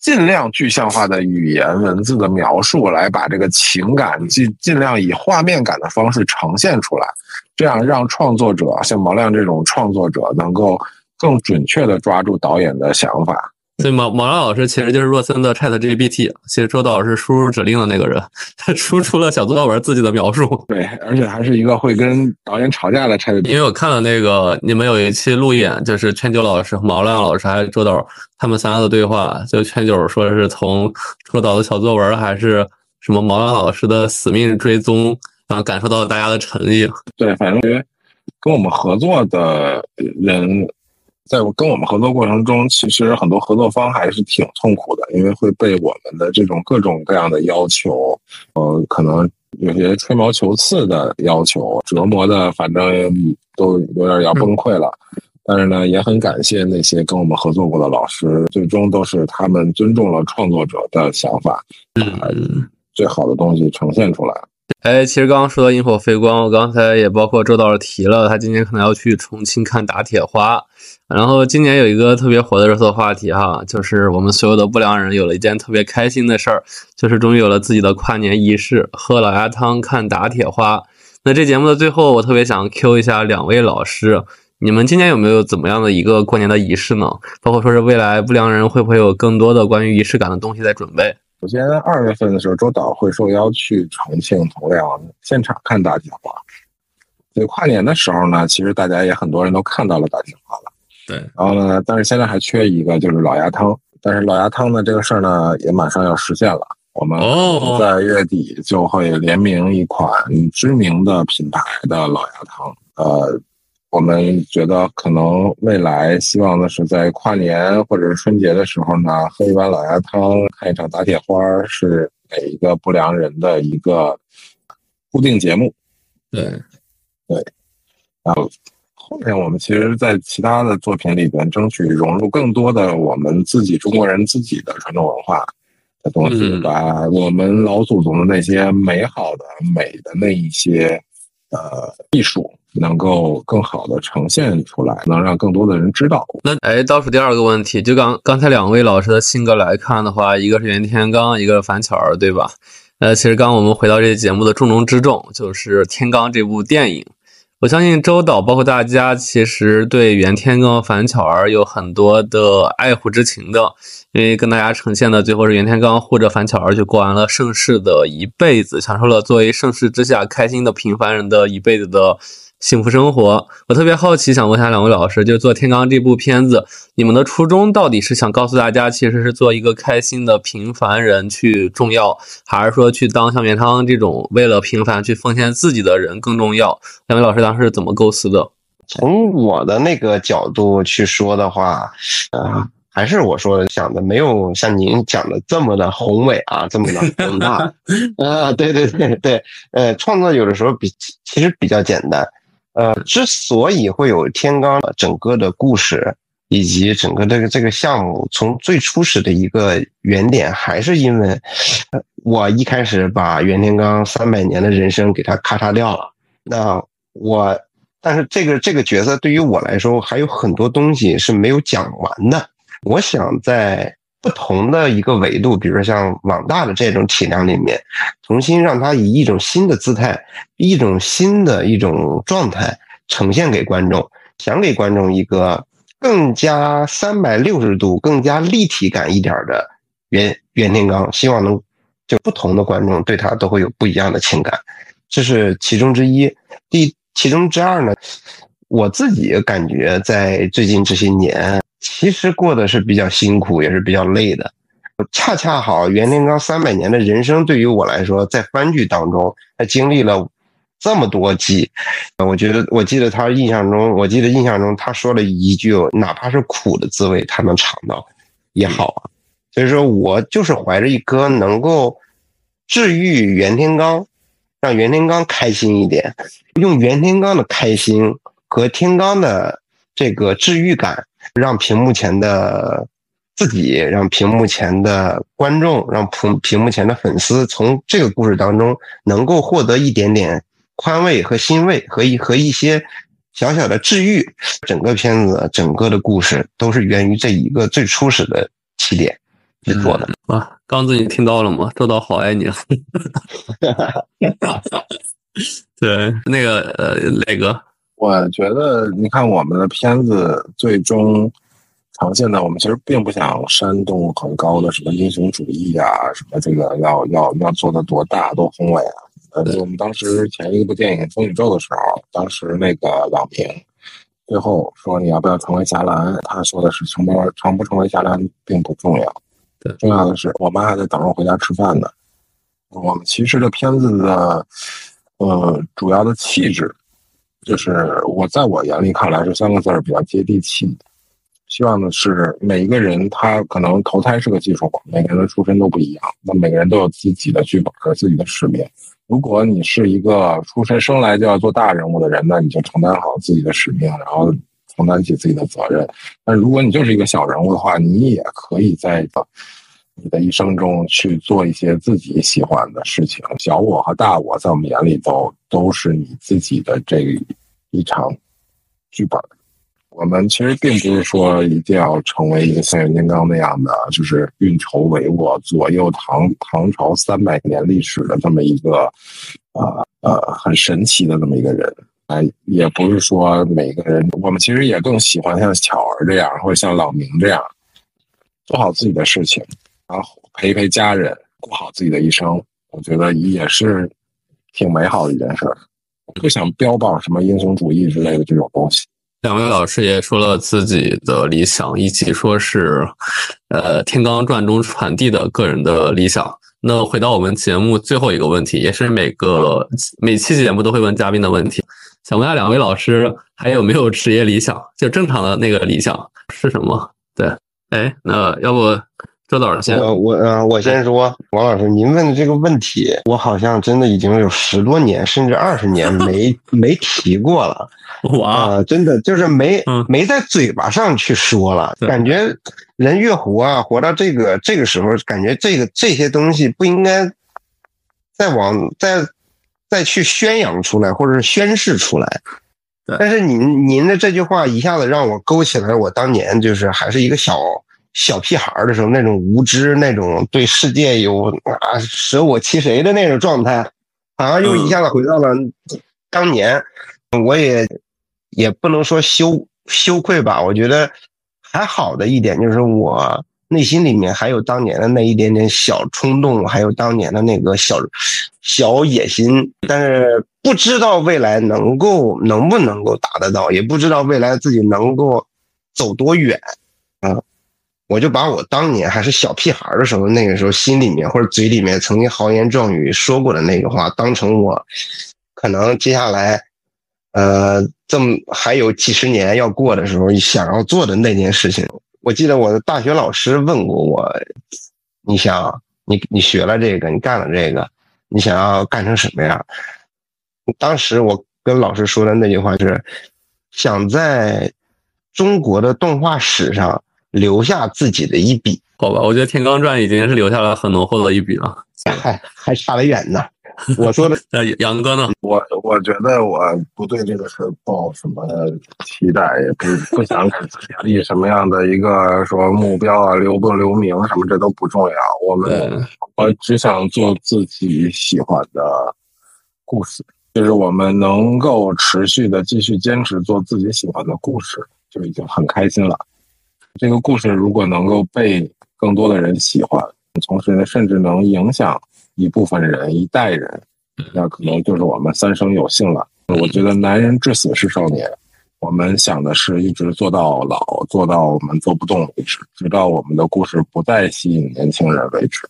尽量具象化的语言文字的描述，来把这个情感尽尽量以画面感的方式呈现出来，这样让创作者像毛亮这种创作者能够更准确的抓住导演的想法。所以毛毛亮老师其实就是若森的 Chat GPT，其实周导是输入指令的那个人，他输出了小作文自己的描述。对，而且还是一个会跟导演吵架的 Chat。因为我看了那个你们有一期路演，就是圈九老师、毛亮老师还有周导他们三个的对话，就圈九说是从周导的小作文还是什么毛亮老师的死命追踪，然后，感受到了大家的诚意。对，反正跟我们合作的人。在跟我们合作过程中，其实很多合作方还是挺痛苦的，因为会被我们的这种各种各样的要求，呃，可能有些吹毛求疵的要求折磨的，反正都有点要崩溃了。但是呢，也很感谢那些跟我们合作过的老师，最终都是他们尊重了创作者的想法，把最好的东西呈现出来。哎，其实刚刚说到萤火飞光，我刚才也包括周导提了，他今年可能要去重庆看打铁花。然后今年有一个特别火的热搜话题哈，就是我们所有的不良人有了一件特别开心的事儿，就是终于有了自己的跨年仪式，喝老鸭汤看打铁花。那这节目的最后，我特别想 Q 一下两位老师，你们今年有没有怎么样的一个过年的仪式呢？包括说是未来不良人会不会有更多的关于仪式感的东西在准备？首先，二月份的时候，周导会受邀去重庆铜梁现场看打铁花。所以跨年的时候呢，其实大家也很多人都看到了打铁花了。对。然后呢，但是现在还缺一个，就是老鸭汤。但是老鸭汤呢，这个事儿呢，也马上要实现了。我们在月底就会联名一款知名的品牌的老鸭汤。呃。我们觉得可能未来希望的是在跨年或者是春节的时候呢，喝一碗老鸭汤，看一场打铁花，是每一个不良人的一个固定节目。对，对。然后后面我们其实，在其他的作品里边，争取融入更多的我们自己中国人自己的传统文化的东西，把我们老祖宗的那些美好的、美的那一些。呃艺术能够更好的呈现出来，能让更多的人知道。那哎，倒数第二个问题，就刚刚才两位老师的性格来看的话，一个是袁天罡，一个是樊巧儿，对吧？呃，其实刚刚我们回到这个节目的重中之重，就是《天罡》这部电影。我相信周导包括大家，其实对袁天罡、樊巧儿有很多的爱护之情的，因为跟大家呈现的最后是袁天罡护着樊巧儿去过完了盛世的一辈子，享受了作为盛世之下开心的平凡人的一辈子的。幸福生活，我特别好奇，想问一下两位老师，就做《天罡》这部片子，你们的初衷到底是想告诉大家，其实是做一个开心的平凡人去重要，还是说去当像袁汤这种为了平凡去奉献自己的人更重要？两位老师当时是怎么构思的？从我的那个角度去说的话，呃，还是我说的想的没有像您讲的这么的宏伟啊，这么的宏大 啊，对对对对，呃，创作有的时候比其实比较简单。呃，之所以会有天罡整个的故事，以及整个这个这个项目，从最初始的一个原点，还是因为我一开始把袁天罡三百年的人生给他咔嚓掉了。那我，但是这个这个角色对于我来说，还有很多东西是没有讲完的。我想在。不同的一个维度，比如说像网大的这种体量里面，重新让它以一种新的姿态、一种新的一种状态呈现给观众，想给观众一个更加三百六十度、更加立体感一点的袁袁天罡，希望能就不同的观众对他都会有不一样的情感，这是其中之一。第其中之二呢，我自己感觉在最近这些年。其实过的是比较辛苦，也是比较累的。恰恰好，袁天罡三百年的人生对于我来说，在番剧当中，他经历了这么多季，我觉得，我记得他印象中，我记得印象中他说了一句：“哪怕是苦的滋味，他能尝到也好啊。”所以说我就是怀着一颗能够治愈袁天罡，让袁天罡开心一点，用袁天罡的开心和天罡的这个治愈感。让屏幕前的自己，让屏幕前的观众，让屏屏幕前的粉丝，从这个故事当中能够获得一点点宽慰和欣慰，和一和一些小小的治愈。整个片子，整个的故事都是源于这一个最初始的起点去做的。啊，刚子，你听到了吗？周导好爱你啊！对，那个呃，磊哥。我觉得，你看我们的片子最终呈现的，我们其实并不想煽动很高的什么英雄主义啊，什么这个要要要做的多大多宏伟啊。呃，我们当时前一部电影《风宇宙》的时候，当时那个郎平最后说你要不要成为侠岚，他说的是成不成不成为侠岚并不重要，对，重要的是我妈还在等着回家吃饭呢。我们其实这片子的呃主要的气质。就是我在我眼里看来，这三个字儿比较接地气。希望的是每一个人，他可能投胎是个技术活每个人的出身都不一样，那每个人都有自己的剧本和自己的使命。如果你是一个出身生来就要做大人物的人，那你就承担好自己的使命，然后承担起自己的责任。但如果你就是一个小人物的话，你也可以在你的一生中去做一些自己喜欢的事情。小我和大我，在我们眼里都都是你自己的这一场剧本。我们其实并不是说一定要成为一个像袁天罡那样的，就是运筹帷幄、左右唐唐朝三百年历史的这么一个，呃呃，很神奇的这么一个人。哎，也不是说每个人，我们其实也更喜欢像巧儿这样，或者像老明这样，做好自己的事情。然后陪陪家人，过好自己的一生，我觉得也是挺美好的一件事儿。不想标榜什么英雄主义之类的这种东西。两位老师也说了自己的理想，以及说是，呃，《天罡传》中传递的个人的理想。那回到我们节目最后一个问题，也是每个每期节目都会问嘉宾的问题，想问下两位老师还有没有职业理想？就正常的那个理想是什么？对，哎，那要不？周导先，我我呃，我先说，王老师，您问的这个问题，我好像真的已经有十多年，甚至二十年没 没提过了。哇，真的就是没没在嘴巴上去说了。感觉人越活啊，活到这个这个时候，感觉这个这些东西不应该再往再再去宣扬出来，或者是宣示出来。但是您您的这句话一下子让我勾起来，我当年就是还是一个小小屁孩儿的时候，那种无知，那种对世界有啊舍我其谁的那种状态，好像又一下子回到了当年。我也也不能说羞羞愧吧，我觉得还好的一点就是我内心里面还有当年的那一点点小冲动，还有当年的那个小小野心，但是不知道未来能够能不能够达得到，也不知道未来自己能够走多远啊。我就把我当年还是小屁孩的时候，那个时候心里面或者嘴里面曾经豪言壮语说过的那个话，当成我可能接下来，呃，这么还有几十年要过的时候，想要做的那件事情。我记得我的大学老师问过我，你想，你你学了这个，你干了这个，你想要干成什么样？当时我跟老师说的那句话是，想在中国的动画史上留下自己的一笔。好吧，我觉得《天罡传》已经是留下了很浓厚的一笔了。还还差得远呢。我说的，那杨哥呢？我我觉得我不对这个事儿抱什么期待，也不不想给自己立什么样的一个说目标啊，留不留名什么这都不重要。我们我只想做自己喜欢的故事，就是我们能够持续的继续坚持做自己喜欢的故事，就已经很开心了。这个故事如果能够被更多的人喜欢，同时呢，甚至能影响一部分人、一代人，那可能就是我们三生有幸了。我觉得男人至死是少年，我们想的是一直做到老，做到我们做不动为止，直到我们的故事不再吸引年轻人为止。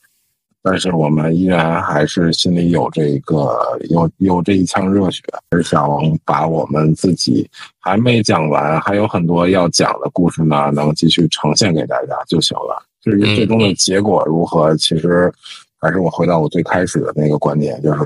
但是我们依然还是心里有这个有有这一腔热血，是想把我们自己还没讲完，还有很多要讲的故事呢，能继续呈现给大家就行了。至于最终的结果如何，其实还是我回到我最开始的那个观点，就是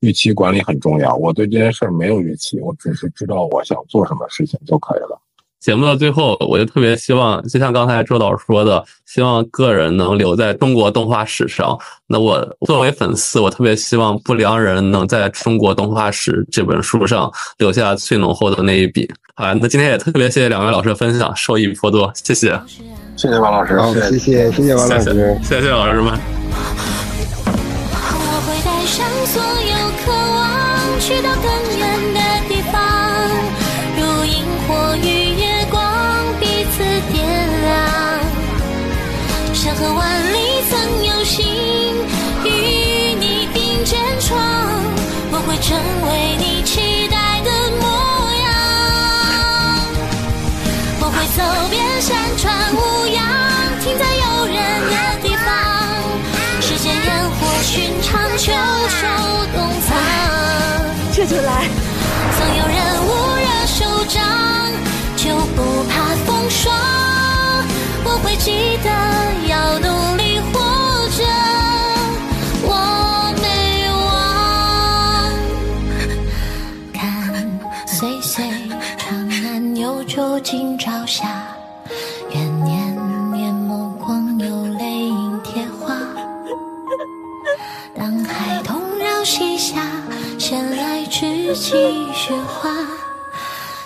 预期管理很重要。我对这件事儿没有预期，我只是知道我想做什么事情就可以了。节目的最后，我就特别希望，就像刚才周导说的，希望个人能留在中国动画史上。那我作为粉丝，我特别希望不良人能在中国动画史这本书上留下最浓厚的那一笔。好，那今天也特别谢谢两位老师的分享，受益颇多，谢谢，谢谢王老师，好，谢谢谢谢王老师，谢谢老师们。我会带上所有渴望，去到更成为你期待的模样。我会走遍安有酒今朝霞，愿年年眸光有泪映贴花。当孩童绕膝下，闲来知几许花。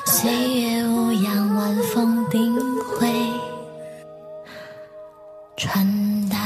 岁月无恙，晚风定会传达